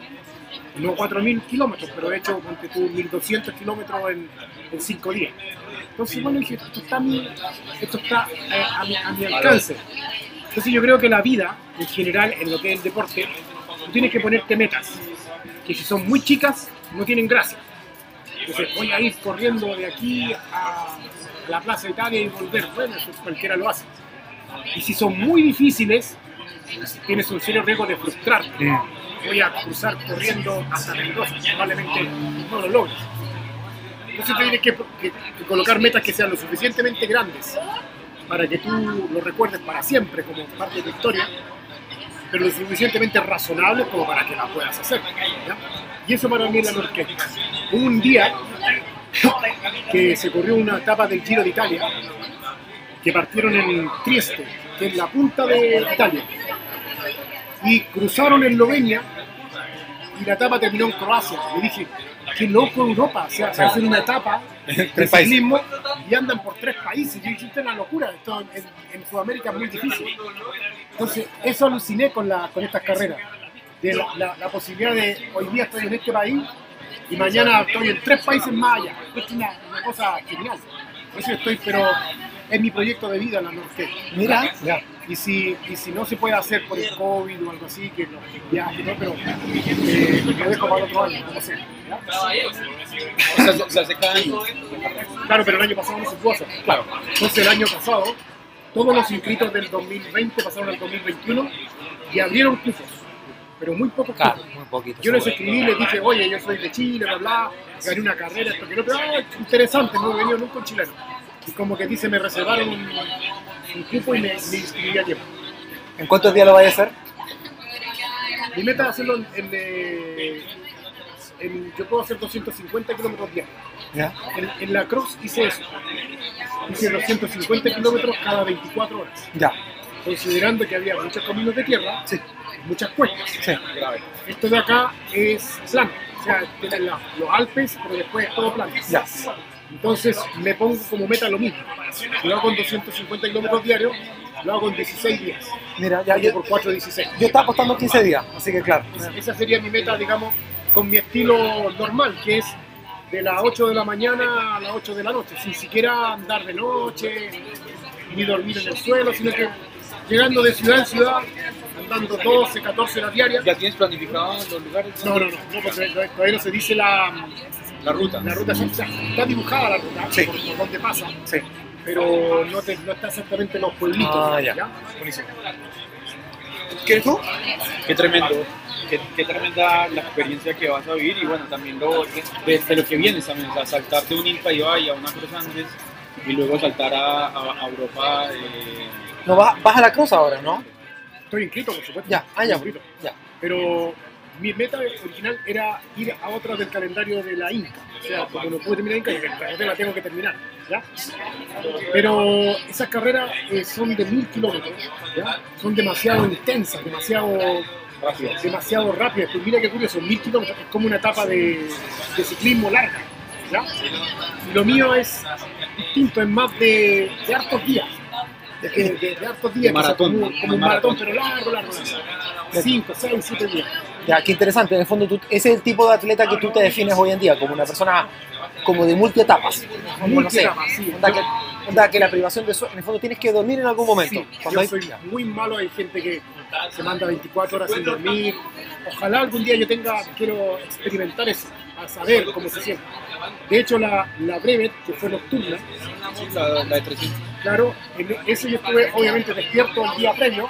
No 4.000 kilómetros, pero he hecho ponte tú, 1.200 kilómetros en, en 5 días. Entonces, bueno, dije, esto está a mi, esto está, eh, a, mi, a mi alcance. Entonces yo creo que la vida, en general, en lo que es el deporte, tú tienes que ponerte metas, que si son muy chicas, no tienen gracia. Entonces voy a ir corriendo de aquí a la Plaza Italia y volver. Bueno, eso cualquiera lo hace. Y si son muy difíciles, tienes un serio riesgo de frustrarte. Voy a cruzar corriendo hasta Mendoza, probablemente no lo logres. Entonces tienes que, que- que colocar metas que sean lo suficientemente grandes para que tú lo recuerdes para siempre como parte de tu historia, pero lo suficientemente razonable como para que la puedas hacer. ¿ya? Y eso para mí es la Norqueta. Un día que se corrió una etapa del Giro de Italia, que partieron en Trieste, que es la punta de Italia, y cruzaron Eslovenia y la etapa terminó en Croacia. Y dije, qué loco Europa, o sea, Sí. hacen una etapa de Tres países. ciclismo y andan por tres países. Yo dije, esto es una locura, esto en, en Sudamérica es muy difícil. Entonces, eso aluciné con, la, con estas carreras, de la, la- la posibilidad de hoy día estoy en este país y mañana estoy en tres países más allá. Es una, una cosa genial. Por eso estoy, pero es mi proyecto de vida la Norte. Mira, ya. Y si, y si no se puede hacer por el COVID o algo así, que no, ¿no? pero eh, lo dejo para el otro año, como sea. ¿ya? O sea, se, se hace cada año. Claro, pero el año pasado no se pudo hacer. Claro. Entonces el año pasado, todos los inscritos del 2020 pasaron al 2021 y abrieron cupos, pero muy pocos Claro, muy poquito. Yo les escribí, les dije, oye, yo soy de Chile, bla, bla, gané una carrera, esto que no, pero ah, interesante, no he venido nunca un chileno. Y como que dice, me reservaron un, un cupo y me, me inscribí a tiempo. ¿En cuántos días lo vais a hacer? Mi meta es hacerlo en, en, eh, en- yo puedo hacer 250 kilómetros diarios. Ya. En, en la cross hice eso. Hice 250 kilómetros cada 24 horas. Ya. Considerando que había muchos caminos de tierra, Sí. Muchas cuestas. Sí. Esto de acá es plano. O sea, tienen la- los Alpes, pero después es todo plano. Ya. Entonces me pongo como meta lo mismo. Si lo hago con 250 kilómetros diarios, lo hago en 16 días. Mira, ya, Yo yo, por 4, 16. yo estaba apostando 15 días, así que claro. Esa sería mi meta, digamos, con mi estilo normal, que es de las 8 de la mañana a las 8 de la noche, sin siquiera andar de noche, ni dormir en el suelo, sino que llegando de ciudad en ciudad, andando 12, 14 horas diarias. ¿Ya tienes planificado los lugares? No, no, no, no, porque todavía no se dice la, La ruta. la ruta, o sea, está dibujada la ruta, Sí. por, por donde pasa, Sí. pero no, te- no está exactamente en los pueblitos. Ah, ya. Buenísimo. ¿Quieres tú? Qué tremendo. Qué, qué tremenda la experiencia que vas a vivir y bueno, también lo, de, de lo que vienes también, o sea, saltar de un Inca y a una Cruz Andes y luego saltar a, a- a Europa. eh, No, vas, vas a la cruz ahora, ¿no? Estoy inscrito, por supuesto. Ya, ah, ya. Inscrito. Ya. Pero mi meta original era ir a otra del calendario de la Inca. O sea, como no pude terminar Inca, "Esta la tengo que terminar. ¿ya? Pero esas carreras eh, son de mil kilómetros. ¿ya? Son demasiado intensas, demasiado rápido. demasiado rápidas. Pues mira qué curioso, mil kilómetros es como una etapa de, de ciclismo larga. ¿ya? Y lo mío es distinto, es más de, de hartos días. De, de- de- de hartos días, maratón, que como, como un maratón. pero largo, largo, largo. Cinco, seis, siete días. Ya, qué interesante. En el fondo, tú, ese es el tipo de atleta que tú te defines hoy en día, como una persona como de multietapas. Como, no sé, sí. onda que, onda que la privación de sueño, en el fondo tienes que dormir en algún momento. Sí, Cuando yo hay- soy muy malo, hay gente que se manda 24 horas sin dormir. Ojalá algún día yo tenga, quiero experimentar eso, a saber cómo se siente. De hecho, la, la Brevet, que fue nocturna, la, la de 300. claro, en eso yo estuve obviamente despierto el día previo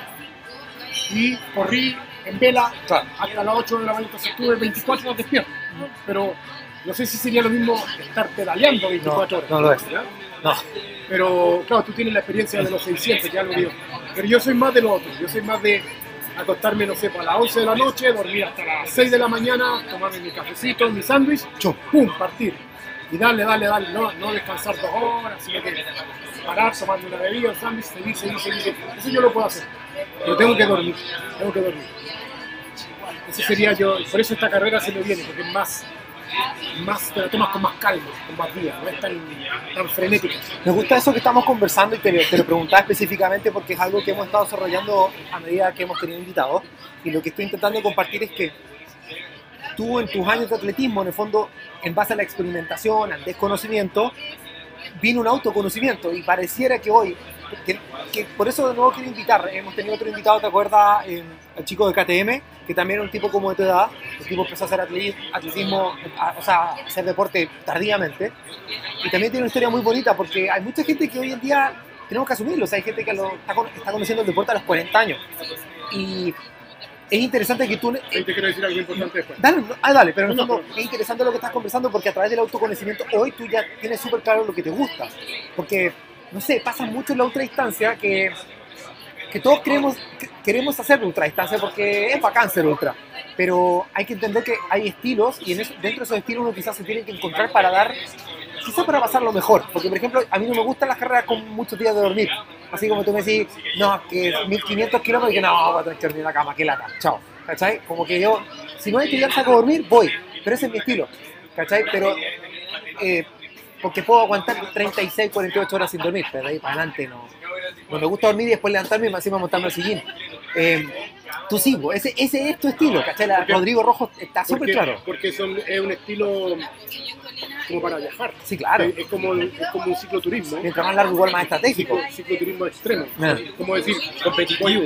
y corrí en vela Claro. hasta las 8 de la mañana, entonces estuve 24 horas despierto. Pero no sé si sería lo mismo estar pedaleando 24 horas. no lo es. ¿ya? No, Pero claro, tú tienes la experiencia de los 600, ya lo digo. Pero yo soy más de lo otro, yo soy más de acostarme, no sé, a las 11 de la noche, dormir hasta las 6 de la mañana, tomarme mi cafecito, mi sándwich, pum, partir. Y darle, darle, darle, no, no descansar dos horas, sino que parar, tomarme una bebida, un sándwich, seguir, seguir, seguir. Eso yo lo puedo hacer. Pero tengo que dormir, tengo que dormir. Ese sería yo, por eso esta carrera se me viene, porque es más, más, te tomas con más calma, con más vida, no es tan, tan frenética. Me gusta eso que estamos conversando y te, te lo preguntaba específicamente porque es algo que hemos estado desarrollando a medida que hemos tenido invitados. Y lo que estoy intentando compartir es que tú en tus años de atletismo, en el fondo, en base a la experimentación, al desconocimiento, vino un autoconocimiento y pareciera que hoy, que, que por eso de nuevo quiero invitar, hemos tenido otro invitado, ¿te acuerdas? El chico de KTM, que también era un tipo como de tu edad, el tipo empezó a hacer atleti- atletismo, a- o sea, a hacer deporte tardíamente, y también tiene una historia muy bonita porque hay mucha gente que hoy en día tenemos que asumirlo, o sea, hay gente que lo, está, está conociendo el deporte a los 40 años, y es interesante que tú... Ahí te quiero decir algo importante después. Dale, no, ah, dale, pero en el No, no, fondo es interesante lo que estás conversando porque a través del autoconocimiento hoy tú ya tienes súper claro lo que te gusta. Porque, no sé, pasa mucho en la ultradistancia que, que todos queremos, que- queremos hacer ultradistancia porque es bacán ser ultra. Pero hay que entender que hay estilos y en eso- dentro de esos estilos uno quizás se tiene que encontrar para dar, quizás para pasarlo mejor. Porque, por ejemplo, a mí no me gustan las carreras con muchos días de dormir. Así como tú me decís, no, que 1500 kilómetros y que no, voy a tener que dormir en la cama, qué lata, chao. ¿Cachai? Como que yo, si no hay que ya saco a dormir, voy. Pero ese es mi estilo. ¿cachai? Pero, eh, porque puedo aguantar 36, 48 horas sin dormir, pero de ahí para adelante no. No me gusta dormir y después levantarme y más encima montarme al sillín. Eh, tú sí, ese, ese es tu estilo, ¿cachai? La- Porque- Rodrigo Rojo está súper Porque, claro. porque son, es un estilo como para viajar. Sí, claro. Es, es como, es como un cicloturismo. Mientras más largo, igual más estratégico. Un cicloturismo extremo. Ah. Como decir, competitivo.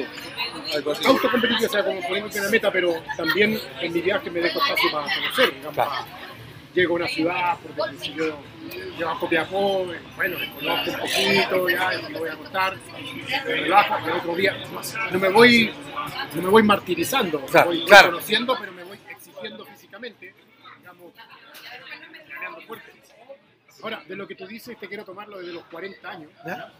Autocompetitivo, o sea, como poniéndote una meta, pero también en mi viaje me dejo espacio para conocer, digamos. Claro. Llego a una ciudad, porque si yo llego a Copiapó, bueno, me conozco un poquito, ya, y me voy a acostar, me relajo, el otro día no me voy, no me voy martirizando, Claro, voy, voy claro. conociendo, pero me voy exigiendo físicamente, digamos, ganando fuerte. Ahora, de lo que tú dices, te quiero tomarlo desde los 40 años. ¿Ya?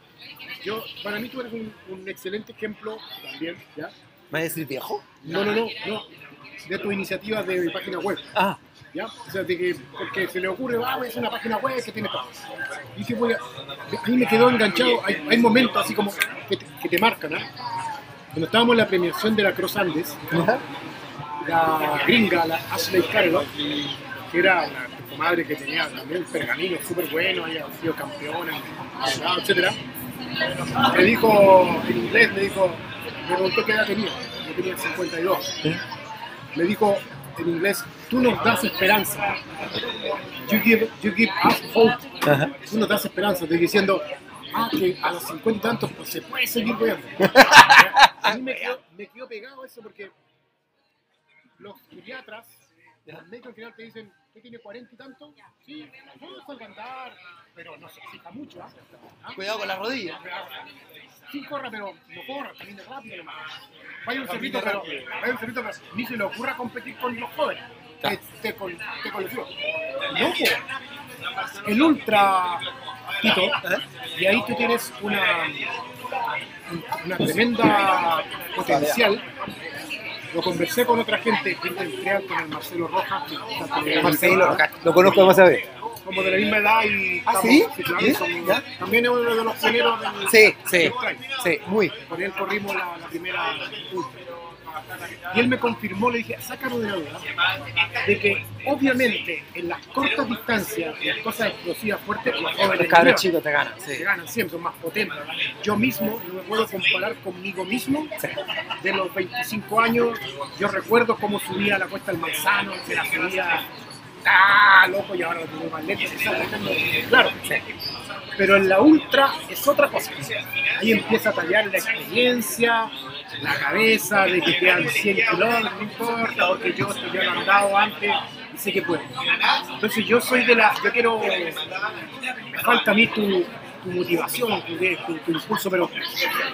Yo, para mí tú eres un, un excelente ejemplo también, ¿ya? ¿Me vas a decir viejo? No, no, no, no. De tu iniciativa de mi página web, Ah, ¿ya? O sea, de que, porque se le ocurre, ah, hacer una página web que tiene todo. Y voy a, a mí me quedó enganchado, hay, hay momentos así como que te, que te marcan, ¿ah? Cuando estábamos en la premiación de la Cross Andes, la gringa, la Ashley Carroll, que era una comadre que tenía también un pergamino súper bueno, había sido campeona, etcétera, me dijo, en inglés, me dijo, me preguntó qué edad tenía, yo tenía 52, ¿Sí? me dijo en inglés, tú nos das esperanza, you give, you give us hope, Ajá. tú nos das esperanza, estoy diciendo, ah, que a los 50 y tantos pues, se puede seguir viendo. A mí me quedó, me quedó pegado eso porque los pediatras, los médicos en general te dicen, ¿qué tiene 40 y tanto? Sí, no, salga a andar, pero no se exija mucho. ¿Ah? Cuidado con las rodillas. Sí, corra, pero no corra, camine rápido nomás. Vaya un cerrito, pero, vaya un cerrito, pero ni se le ocurra competir con los jóvenes. Te, te, col- te colegió. No, po. el ultra Tito, y ahí tú tienes una, una tremenda potencial. Lo conversé con otra gente, gente del Trial, con el Marcelo Rojas, que con Marcelo, lo conozco demasiado bien. Como de la misma edad y ¿Ah, estamos- sí? también es uno de los pioneros del Sí, sí, del sí, muy. Con él corrimos la, la primera ultra. Y él me confirmó, le dije, sácalo de la duda, de que obviamente en las cortas distancias, en las cosas explosivas fuertes, los jóvenes llevan. chicos te ganan, sí. se ganan siempre, son más potentes. Yo mismo no me puedo comparar conmigo mismo. De los 25 años, yo recuerdo cómo subía la cuesta del manzano, que la subía, ¡ah, loco! Y ahora lo tengo más lento. Claro, pero en la ultra es otra cosa. Ahí empieza a tallar la experiencia, la cabeza, de que quedan 100 kilómetros, no importa, porque yo, esto lo andado antes y sé que puedo. Entonces yo soy de la, yo quiero, me falta a mí tu, motivación, tu, impulso, pero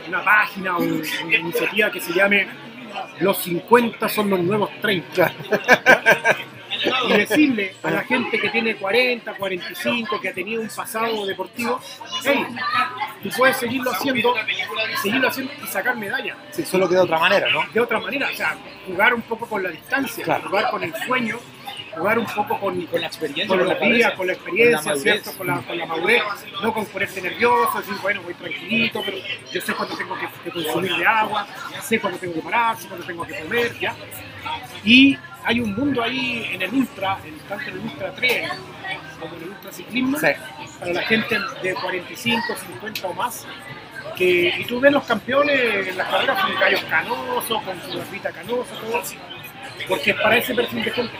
una página o una iniciativa que se llame Los 50 son los nuevos 30 y decirle a la gente que tiene 40, 45, que ha tenido un pasado deportivo, hey, tú puedes seguirlo haciendo, seguirlo haciendo y sacar medallas. Sí, solo que de otra manera, ¿no? De otra manera, o sea, jugar un poco con la distancia, Claro. jugar con el sueño, jugar un poco con, Con la experiencia, con con los la días, cabeza, con la con experiencia, la madurez. ¿cierto? Con la, con la madurez, no con ponerte nervioso, decir, bueno, voy tranquilito, pero yo sé cuándo tengo que, que consumir de agua, sé cuándo tengo que parar, sé cuándo tengo que comer, ¿ya? Y hay un mundo ahí en el ultra, en, tanto en el ultra trail como en el ultra ciclismo, Sí. para la gente de 45, 50 o más, que, y tú ves los campeones en las carreras con gallos canosos, con su barbita canosa, todo, porque es para ese perfil de gente.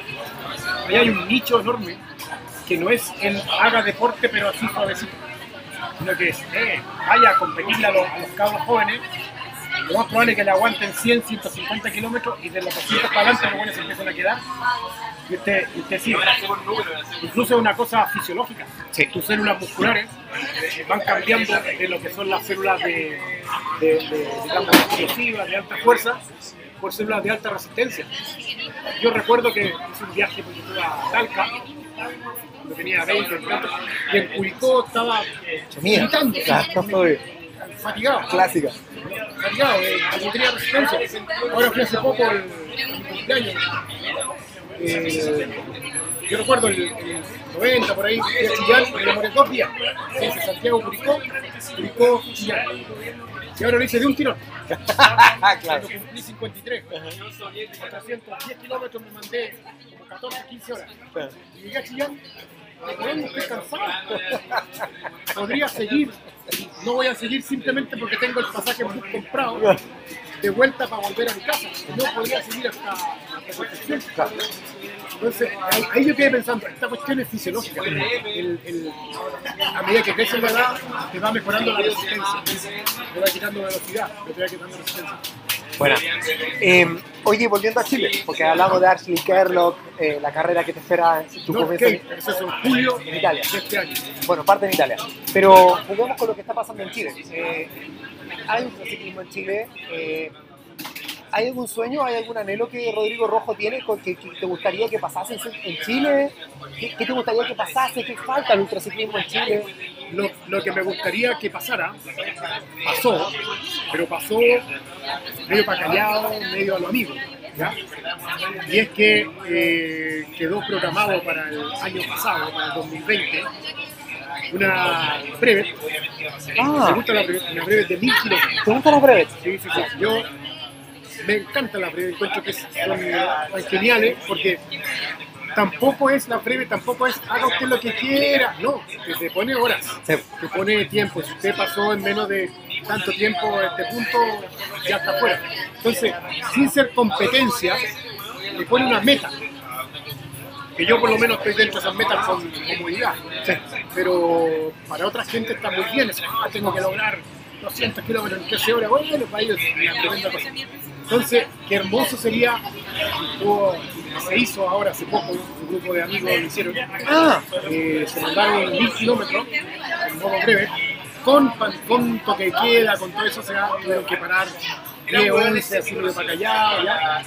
Ahí hay un nicho enorme que no es el haga deporte pero así suavecito, sino que es, eh, vaya a competirle a los, a los cabros jóvenes, lo más probable es que le aguanten 100, 150 kilómetros y de los 200 para adelante los buenos se empiezan a quedar y usted, usted sigue. Incluso es una cosa fisiológica. Sí. Tus células musculares eh, van cambiando de lo que son las células de, de, de, digamos, explosivas, de alta fuerza, por células de alta resistencia. Yo recuerdo que hice un viaje porque estuve a Talca, cuando tenía 20, 20 y en Curicó estaba Mía. gritando, Claro, soy fatigado clásica. fatigado, eh, no tenía resistencia. Ahora fui hace poco, el, el cumpleaños, eh, yo recuerdo el, el 90 por ahí, fui a Chillán, me demoré dos días. Santiago Curicó, Curicó Chillán. Y ahora lo hice de un tirón. claro. Cumplí 53, 410 kilómetros me mandé como 14, 15 horas. Y llegué a Chillán, me estoy cansado. Podría seguir, no voy a seguir simplemente porque tengo el pasaje bus comprado de vuelta para volver a mi casa. No podría seguir hasta, Concepción. Entonces, ahí, ahí yo quedé pensando, esta cuestión es fisiológica. El- el- a medida que crece la edad, te va mejorando la resistencia. Te va quitando velocidad, te va quitando resistencia. Bueno, eh, oye, volviendo a Chile, porque hablamos de Ashley Kerlock, eh, la carrera que te espera en tu North comienzo. Cape, eso es en julio En Italia. este año. Bueno, parte en Italia. Pero juguemos con lo que está pasando en Chile. Eh, hay un ciclismo en Chile. ¿Hay algún sueño, hay algún anhelo que Rodrigo Rojo tiene que, que te gustaría que pasase en, Chile? ¿Qué, qué te gustaría que pasase? ¿Qué falta el ultraciclismo en Chile? Lo, lo que me gustaría que pasara, pasó, pero pasó medio para callado, medio a lo amigo. ¿ya? Y es que eh, quedó programado para el año pasado, para el 2020, una breve. Me Ah, gusta la breve, una de mil kilómetros. ¿te gustan las breves? Sí, sí, sí. Yo me encanta la breve, encuentro que son son geniales porque tampoco es la breve, tampoco es haga usted lo que quiera, no, que se pone horas, Sí. se pone tiempo. Si usted pasó en menos de tanto tiempo este punto, ya está fuera. Entonces, sin ser competencia, le pone una meta. Que yo por lo menos estoy dentro de esas metas con comodidad. Pero para otra gente está muy bien, es, "Ah, tengo que lograr 200 kilómetros en 13 horas, bueno, para ellos es una tremenda cosa. Entonces, qué hermoso sería, hubo- se hizo ahora hace poco, un grupo de amigos lo hicieron, Ah, eh, se mandaron mil kilómetros en modo breve, con, con toque de queda, con todo eso, se ha- tuvieron que parar 10, 11, así medio para allá, ya.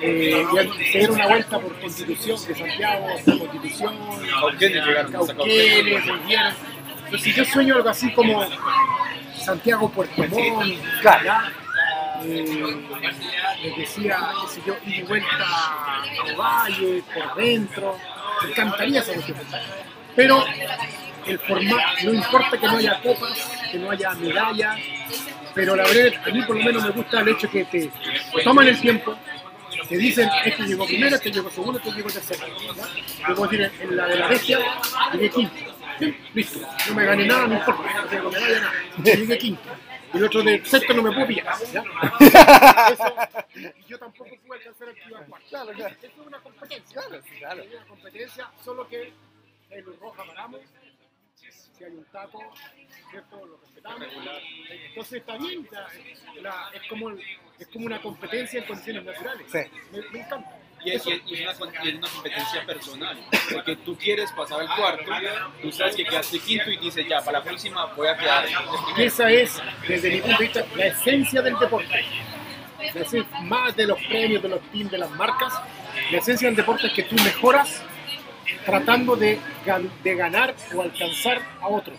Eh, y se dieron una vuelta por Constitución de Santiago, hasta Constitución, Cauquenes llegaron Cauquenes, volvieron. Entonces yo sueño algo así como Santiago Puerto Montt, Claro. Eh, les decía, qué sé yo, y vuelta a Valle, por dentro, me encantaría esa. Pero el formato, no importa que no haya copas, que no haya medallas, pero la verdad, a mí por lo menos me gusta el hecho que te toman el tiempo, te dicen, este llegó primero, este llegó segundo, este llegó tercero. puedo decir, en- la de la bestia, llegué quinto. Listo, no me gané nada, no importa, no tengo medalla, nada. Llegué quinto. Y el otro de sexto no me puedo pillar. y yo tampoco pude alcanzar el a cuarto. Claro, claro. Eso es una competencia. claro. Es una competencia, solo que en luz roja paramos, si hay un taco, ¿cierto? Lo respetamos. Entonces está bien, la- es, como, es como una competencia en condiciones naturales. Sí. Me, me encanta. Y es, y es- y es una, y es una competencia personal, porque tú quieres pasar al cuarto, tú sabes que quedaste quinto y dices, ya, para la próxima voy a quedar Y esa es, desde mi punto de vista, la esencia del deporte. La esencia, más de los premios, de los teams, de las marcas, la esencia del deporte es que tú mejoras tratando de, de ganar o alcanzar a otro.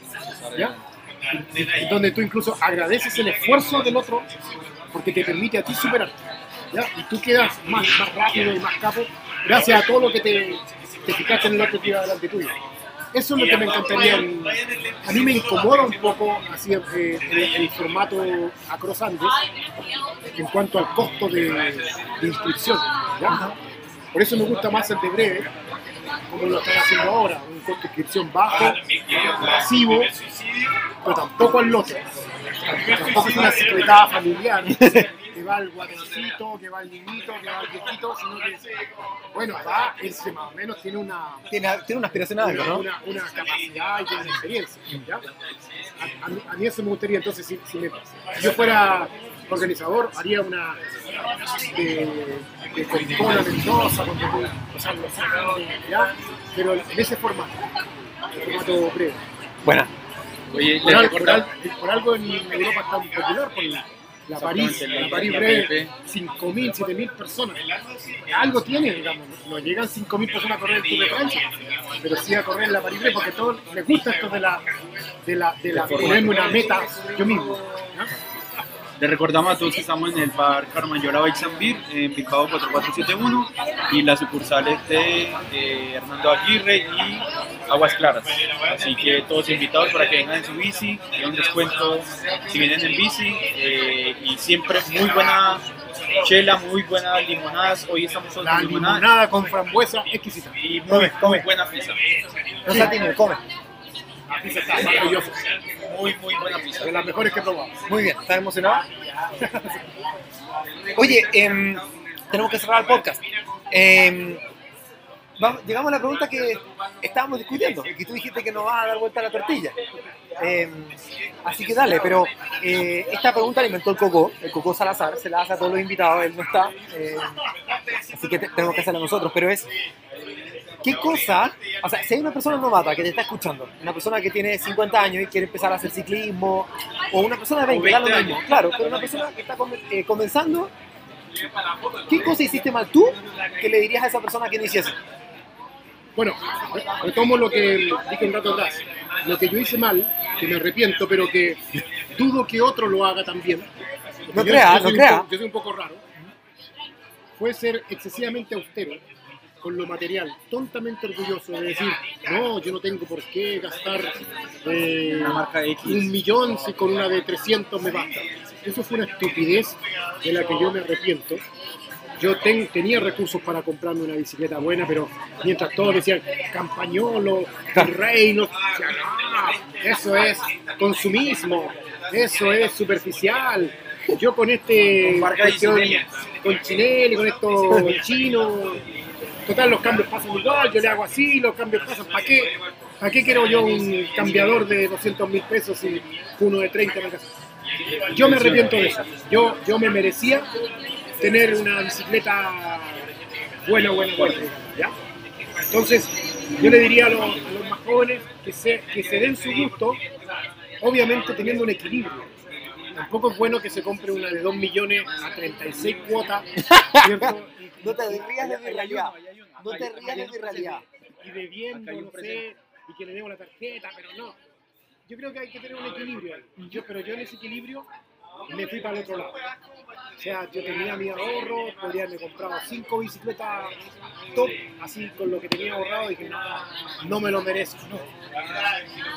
¿ya? Y donde tú incluso agradeces el esfuerzo del otro porque te permite a ti superarte. ¿Ya? Y tú quedas más, más rápido y más capo gracias a todo lo que te, te fijaste en el otro que delante tuyo. Eso es lo que me encantaría. A mí me incomoda un poco así, eh, el, el formato Andes en cuanto al costo de, de inscripción. ¿ya? Por eso me gusta más el de breve, como lo están haciendo ahora, un costo de inscripción bajo, masivo, pero tampoco al lote. Tampoco es una secretada familiar va el guatoncito, que va el niñito, que va el viejito, sino que, bueno, va que más o menos tiene una, Tiene, tiene una aspiración a algo, ¿no? una- una capacidad y tiene una experiencia. ¿ya? A, a mí, a mí eso me gustaría, entonces, si, si me- si yo fuera organizador, haría una de, de Coca-Cola, Mendoza, con o sea, los Andes, ¿ya? pero en ese formato, el formato breve. Buena. Oye, Por, al- por al- por algo en Europa está muy popular, por la, la París, la París breve, PPP. 5.000, 7.000 personas. Algo tiene, digamos, no llegan 5.000 personas a correr el Tour de Francia, pero sí a correr la París breve, porque a todos les gusta esto de la, de la, de la ponerme una meta yo mismo. Les recordamos a todos que estamos en el bar Carmayola Beer en Bilbao 4471 y las sucursales de eh, Hernando Aguirre y Aguas Claras. Así que todos invitados para que vengan en su bici, y un descuento si vienen en bici eh, y siempre muy buena chela, muy buenas limonadas. Hoy estamos La con limonada limonada con frambuesa exquisita. y muy, Come, come. buena pizza. No se atiende, come. La pizza está maravillosa. Muy, muy buena pizza. De las mejores que he probado. Muy bien, ¿estás emocionado? Oye, em, tenemos que cerrar el podcast. Em, llegamos a la pregunta que estábamos discutiendo, que tú dijiste que nos vas a dar vuelta a la tortilla. Em, así que dale, pero eh, esta pregunta la inventó el Coco, el Coco Salazar, se la hace a todos los invitados, él no está, em, así que te- tenemos que hacerla nosotros, pero es, ¿qué cosa, o sea, si hay una persona novata que te está escuchando, una persona que tiene 50 años y quiere empezar a hacer ciclismo, o una persona de 20, da lo 20 mismo, claro, pero una persona que está come- eh, comenzando, ¿qué cosa hiciste mal tú que le dirías a esa persona que no hiciese? Bueno, retomo lo que dije un rato atrás. Lo que yo hice mal, que me arrepiento, pero que dudo que otro lo haga también. No Yo- crea, yo no un crea. Yo soy un poco raro. Fue ser excesivamente austero con lo material, tontamente orgulloso de decir, no, yo no tengo por qué gastar eh, marca X. un millón si con una de 300 me basta. Eso fue una estupidez de la que yo me arrepiento. Yo ten- tenía recursos para comprarme una bicicleta buena, pero mientras todos decían Campañolo, Reino, eso es consumismo, eso es superficial. Yo con este Con con Chinelli, con estos chinos, total los cambios pasan igual, yo le hago así, los cambios pasan, ¿para qué? ¿Para qué quiero yo un cambiador de 200 mil pesos y uno de 30 en la casa? Yo me arrepiento de eso. Yo, yo me merecía tener una bicicleta buena, buena, buena. ¿ya? Entonces, yo le diría a los, a los más jóvenes que se, que se den su gusto, obviamente teniendo un equilibrio. Tampoco es bueno que se compre una de 2 millones a 36 cuotas, No te rías de mi realidad. No te rías de mi realidad. y bebiendo, no sé, y que le demos la tarjeta, pero no. Yo creo que hay que tener un equilibrio. Y yo, pero yo en ese equilibrio me fui para el otro lado. O sea, yo tenía mi ahorro, podría haberme comprado cinco bicicletas top, así con lo que tenía ahorrado, dije, no, no me lo merezco. No.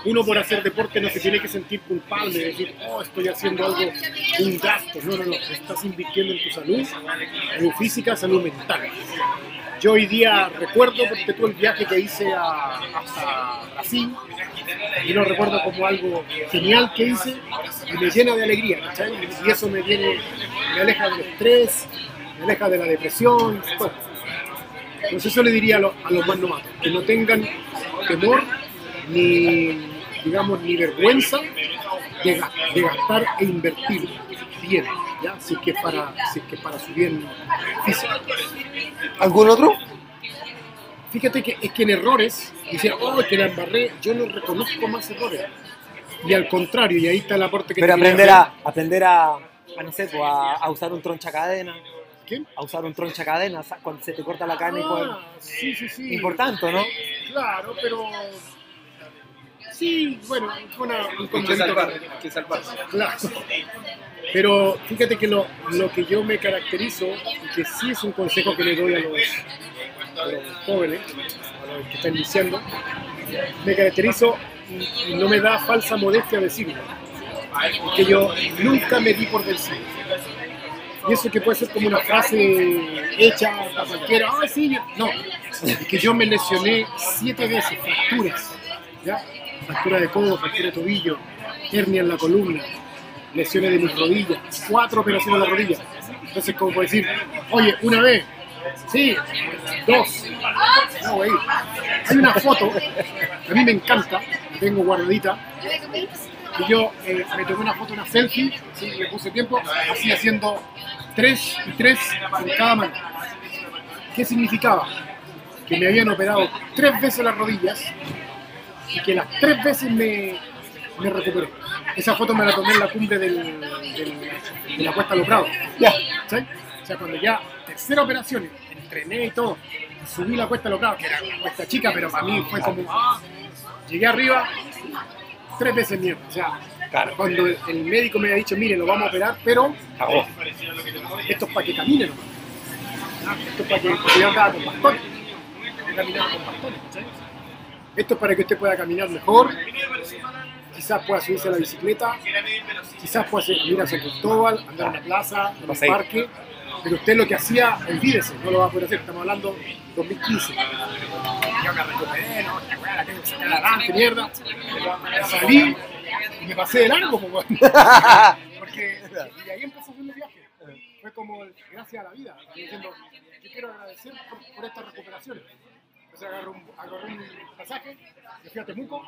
Uno por hacer deporte no se tiene que sentir culpable, de decir, oh, estoy haciendo algo, un gasto. No, no, no, estás invirtiendo en tu salud, salud física, salud mental. Yo hoy día recuerdo, porque tú el viaje que hice a, hasta Brasil, y lo recuerdo como algo genial que hice y me llena de alegría, ¿cachai? Y eso me viene, me aleja del estrés, me aleja de la depresión, todo. Entonces eso le diría a, los- más novatos, que no tengan temor ni, digamos, ni vergüenza de, de gastar e invertir bien, ¿ya? Si es que es para, si es que para su bien físico. ¿Algún otro? Fíjate que es que en errores, dicen, oh, que la embarré, yo no reconozco más errores. Y al contrario, y ahí está el aporte que Pero te aprender a, aprender a, a, no sé, pues, a, a usar un troncha cadena, ¿Qué? a usar un troncha cadena cuando se te corta la carne. Ah, sí, sí, sí. importante, ¿no? Claro, pero... Sí, bueno, fue una, un Hay que concepto salvar, hay que salvarse. Claro. Pero fíjate que lo, lo que yo me caracterizo, y que sí es un consejo que le doy a los, a los jóvenes, a los que están iniciando, me caracterizo y, no me da falsa modestia decirlo, que yo nunca me di por vencido. Y eso que puede ser como una frase hecha para cualquiera, ah, sí, no, es que yo me lesioné siete veces, fracturas, ¿ya? Fractura de codo, fractura de tobillo, hernia en la columna, lesiones de mis rodillas, cuatro operaciones en la rodilla. Entonces, como puedo decir, oye, una vez, sí, dos, no, güey. Hay una foto, a mí me encanta, tengo guardadita, y yo eh, me tomé una foto, una selfie, sí, le puse tiempo, así haciendo tres y tres en cada mano. ¿Qué significaba? Que me habían operado tres veces las rodillas y que las tres veces me, me recuperé. Esa foto me la tomé en la cumbre del, del- de la Cuesta Loprado. Ya. ¿sí? O sea, cuando ya, tercera operación, entrené y todo, subí la Cuesta Loprado, que era una cuesta chica, pero para mí fue como, ah, llegué arriba, tres veces mierda. O sea, Claro. Cuando el médico me ha dicho, mire, lo vamos a operar, pero Cagó. esto es para que camine nomás. Ah, Esto es para que, yo andaba con bastones. Yo caminaba con bastones. Esto es para que usted pueda caminar mejor, quizás pueda subirse a la bicicleta, quizás pueda ir a San Cristóbal, andar en la plaza, en el parque, pero usted lo que hacía, olvídese, no lo va a poder hacer, estamos hablando 2015. Yo me recuperé, no, esta weá la tengo que sacar adelante, mierda. Salí y me pasé de largo. Porque y ahí empezó a hacer el viaje. Fue como gracias a la vida, diciendo, yo quiero agradecer por, por estas recuperaciones. Entonces agarré un, agarré un pasaje, me fui a Temuco,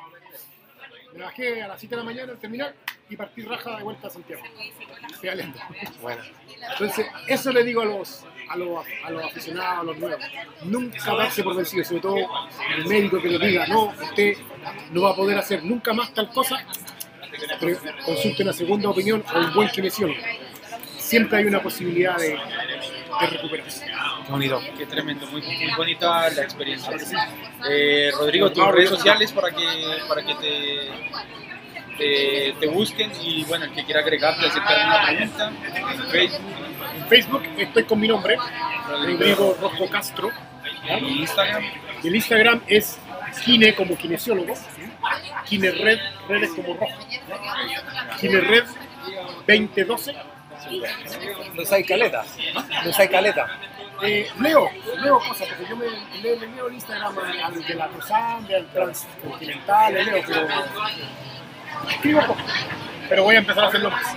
me bajé a las 7 de la mañana al terminar y partí raja de vuelta a Santiago. Bueno. Entonces, eso le digo a los, a los, a los aficionados, a los nuevos. Nunca darse por vencido, sobre todo el médico que lo diga, no, usted no va a poder hacer nunca más tal cosa, pero consulte una segunda opinión o un buen kinesiólogo. Siempre hay una posibilidad de, de recuperarse. Qué bonito. Qué tremendo, muy, muy bonita la experiencia. Eh, Rodrigo, tus redes sociales para que, para que te, te, te busquen y bueno, el que quiera agregarte, hacerte alguna pregunta, Facebook, En Facebook estoy con mi nombre, Rodrigo Rojo Castro. y Instagram. Y el Instagram es Kine como kinesiólogo, Kine Red, redes como rojo. Kine Red 2012. No hay caleta. No hay caleta. Eh, leo, leo cosas, porque yo me leo, le leo el Instagram al, de la Cruzande, al Transcontinental, le leo, pero escribo poco. Pero voy a empezar a hacerlo más.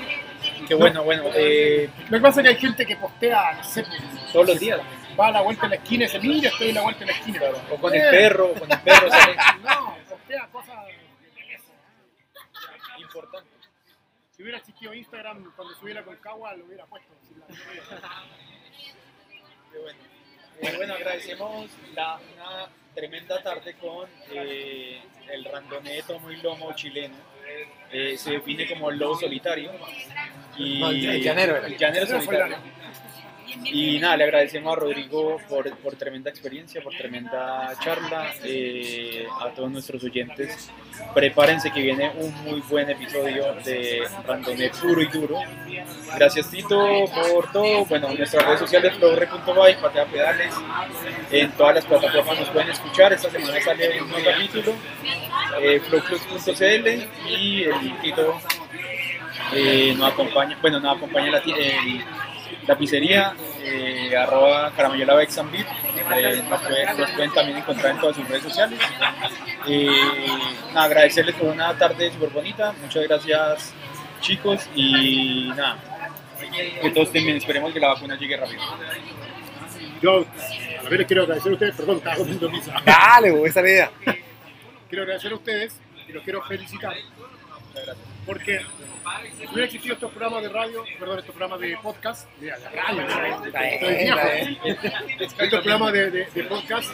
Qué bueno, bueno, eh, Lo que pasa es que hay gente que postea, no sé, todos los días. va a la vuelta en la esquina y se mira, estoy en la vuelta en la esquina. O con el perro, o con el perro, sale. No, postea cosas Importante. Si hubiera existido Instagram cuando subiera con Cagua, lo hubiera puesto. la- Qué bueno. Eh, bueno, agradecemos la, una tremenda tarde con eh, el randonee tomo y lomo chileno. Eh, se define como el lobo solitario. Y, No, el llanero era. el llanero solitario. Y nada, le agradecemos a Rodrigo por, por tremenda experiencia, por tremenda charla. eh, a todos nuestros oyentes, prepárense que viene un muy buen episodio de Randonee puro y duro. Gracias Tito por todo. Bueno, nuestras redes sociales, flowre.by, patea pedales. En todas las plataformas nos pueden escuchar. Esta semana sale un nuevo capítulo. Eh, flowclubs.cl y el Tito eh, nos acompaña, bueno, nos acompaña la, el- la pizzería, eh, arroba caramellola Bexambit, eh, nos, pueden, nos pueden también encontrar en todas sus redes sociales. Eh, nada, agradecerles por una tarde súper bonita, muchas gracias chicos y nada, que todos estén bien, esperemos que la vacuna llegue rápido. Yo, a ver, les quiero agradecer a ustedes, perdón, estaba comiendo pizza. Dale, esa es la idea. Quiero agradecer a ustedes y los quiero felicitar. Porque si hubiera existido estos programas de radio, perdón, estos programas de podcast, de radio, estos programas de, de- de podcast,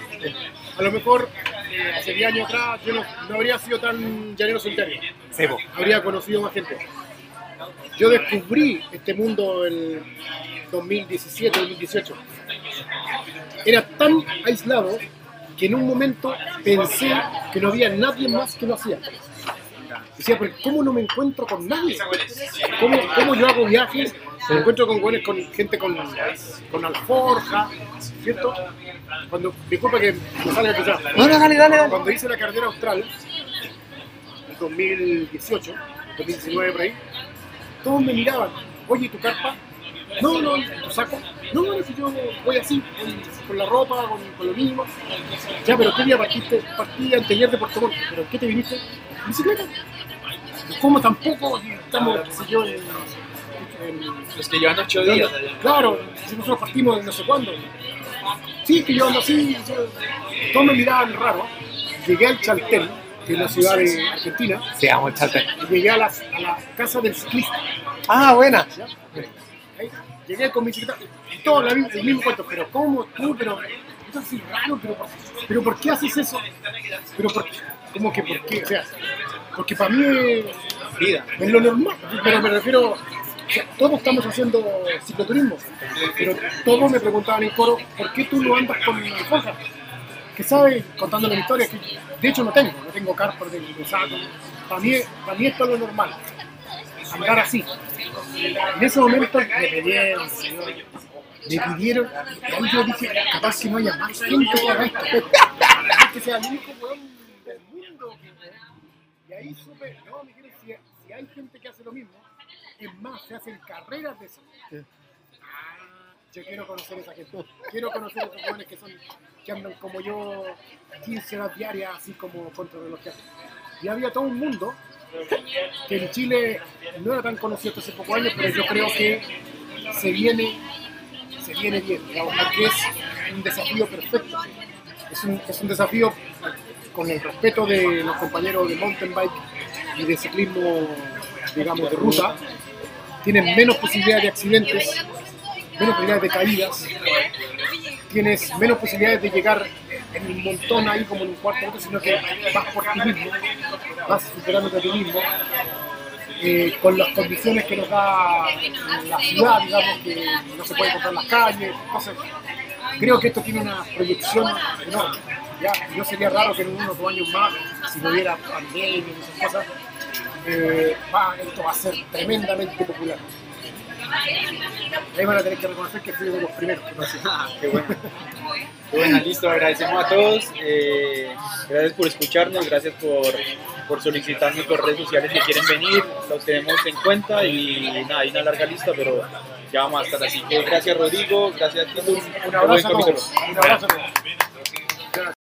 a lo mejor eh, hace 10 años atrás yo no, no habría sido tan llanero solitario. Sí, po. habría conocido más gente. Yo descubrí este mundo en 2017, 2018. Era tan aislado que en un momento pensé que no había nadie más que lo hacía. Decía, pero ¿cómo no me encuentro con nadie? ¿Cómo, cómo yo hago viajes? Me encuentro con, güeyes- con gente con, con alforja, ¿cierto? Cuando, disculpa que me salga a escuchar. No, no, dale, dale, dale. Cuando hice la carrera austral, en 2018, 2019 por ahí, todos me miraban, oye, ¿y tu carpa? No, no, ¿y tu saco? No, no, si yo voy así, con, con la ropa, con, con lo mismo. Ya, pero ¿qué día partiste? Partí anteayer de Puerto Montt. ¿Pero qué te viniste? ¿En bicicleta? ¿Cómo tampoco? Estamos, qué sé yo, en... en- Los que llevan ocho días allá. Claro, si nosotros partimos de no sé cuándo. Sí, que yo ando así. yo- Todos me miraban raro. Llegué al Chaltén, que es la ciudad de Argentina, Sí, vamos a echarte. y llegué a la, a la casa del ciclista. Ah, buena. Llegué con mi bicicleta, todo la el mismo cuento, pero ¿cómo tú? Pero esto es raro, pero, pero ¿por qué haces eso? Pero por, ¿cómo que por qué? O sea, porque para mí es, Vida. es lo normal, pero me refiero, o sea, todos estamos haciendo cicloturismo, pero todos me preguntaban en coro, ¿por qué tú no andas con alforja? Que sabes, contándole la historia, que de hecho no tengo, no tengo carpa, no tengo saco, para mí, para mí esto es lo normal. andar así. En ese momento me pidieron, me pidieron, y yo dije, capaz que no haya más gente que haga esto, que sea el único weón ahí supe, no, Miguel, si, si hay gente que hace lo mismo, es más, se hacen carreras de eso. Ah, yo quiero conocer a esa gente. Quiero conocer a esos jóvenes que son que andan como yo 15 horas diarias así como contra reloj. Y había todo un mundo que en Chile no era tan conocido hasta hace pocos años, pero yo creo que se viene, se viene bien, digamos, porque es un desafío perfecto. Es un, es un desafío con el respeto de los compañeros de mountain bike y de ciclismo, digamos, de ruta. Tienen menos posibilidades de accidentes, menos posibilidades de caídas, tienes menos posibilidades de llegar en un montón ahí como en un cuarto otro, sino que vas por ti mismo, vas superándote a ti mismo, eh, con las condiciones que nos da la ciudad, digamos, que no se puede en las calles, entonces creo que esto tiene una proyección enorme. ¿Ya? No sería raro que en unos dos años más, si no hubiera pandemia y esas cosas, eh, va- esto va a ser tremendamente popular. Ahí van a tener que reconocer que fui uno de los primeros. Ah, qué bueno. Bueno, listo. Agradecemos a todos. eh, gracias por escucharnos. Gracias por, por solicitarnos por redes sociales que quieren venir. Los tenemos en cuenta y nada, hay una larga lista, pero ya vamos a estar así. que gracias, Rodrigo. Gracias. Un abrazo a todos. Un abrazo a todos.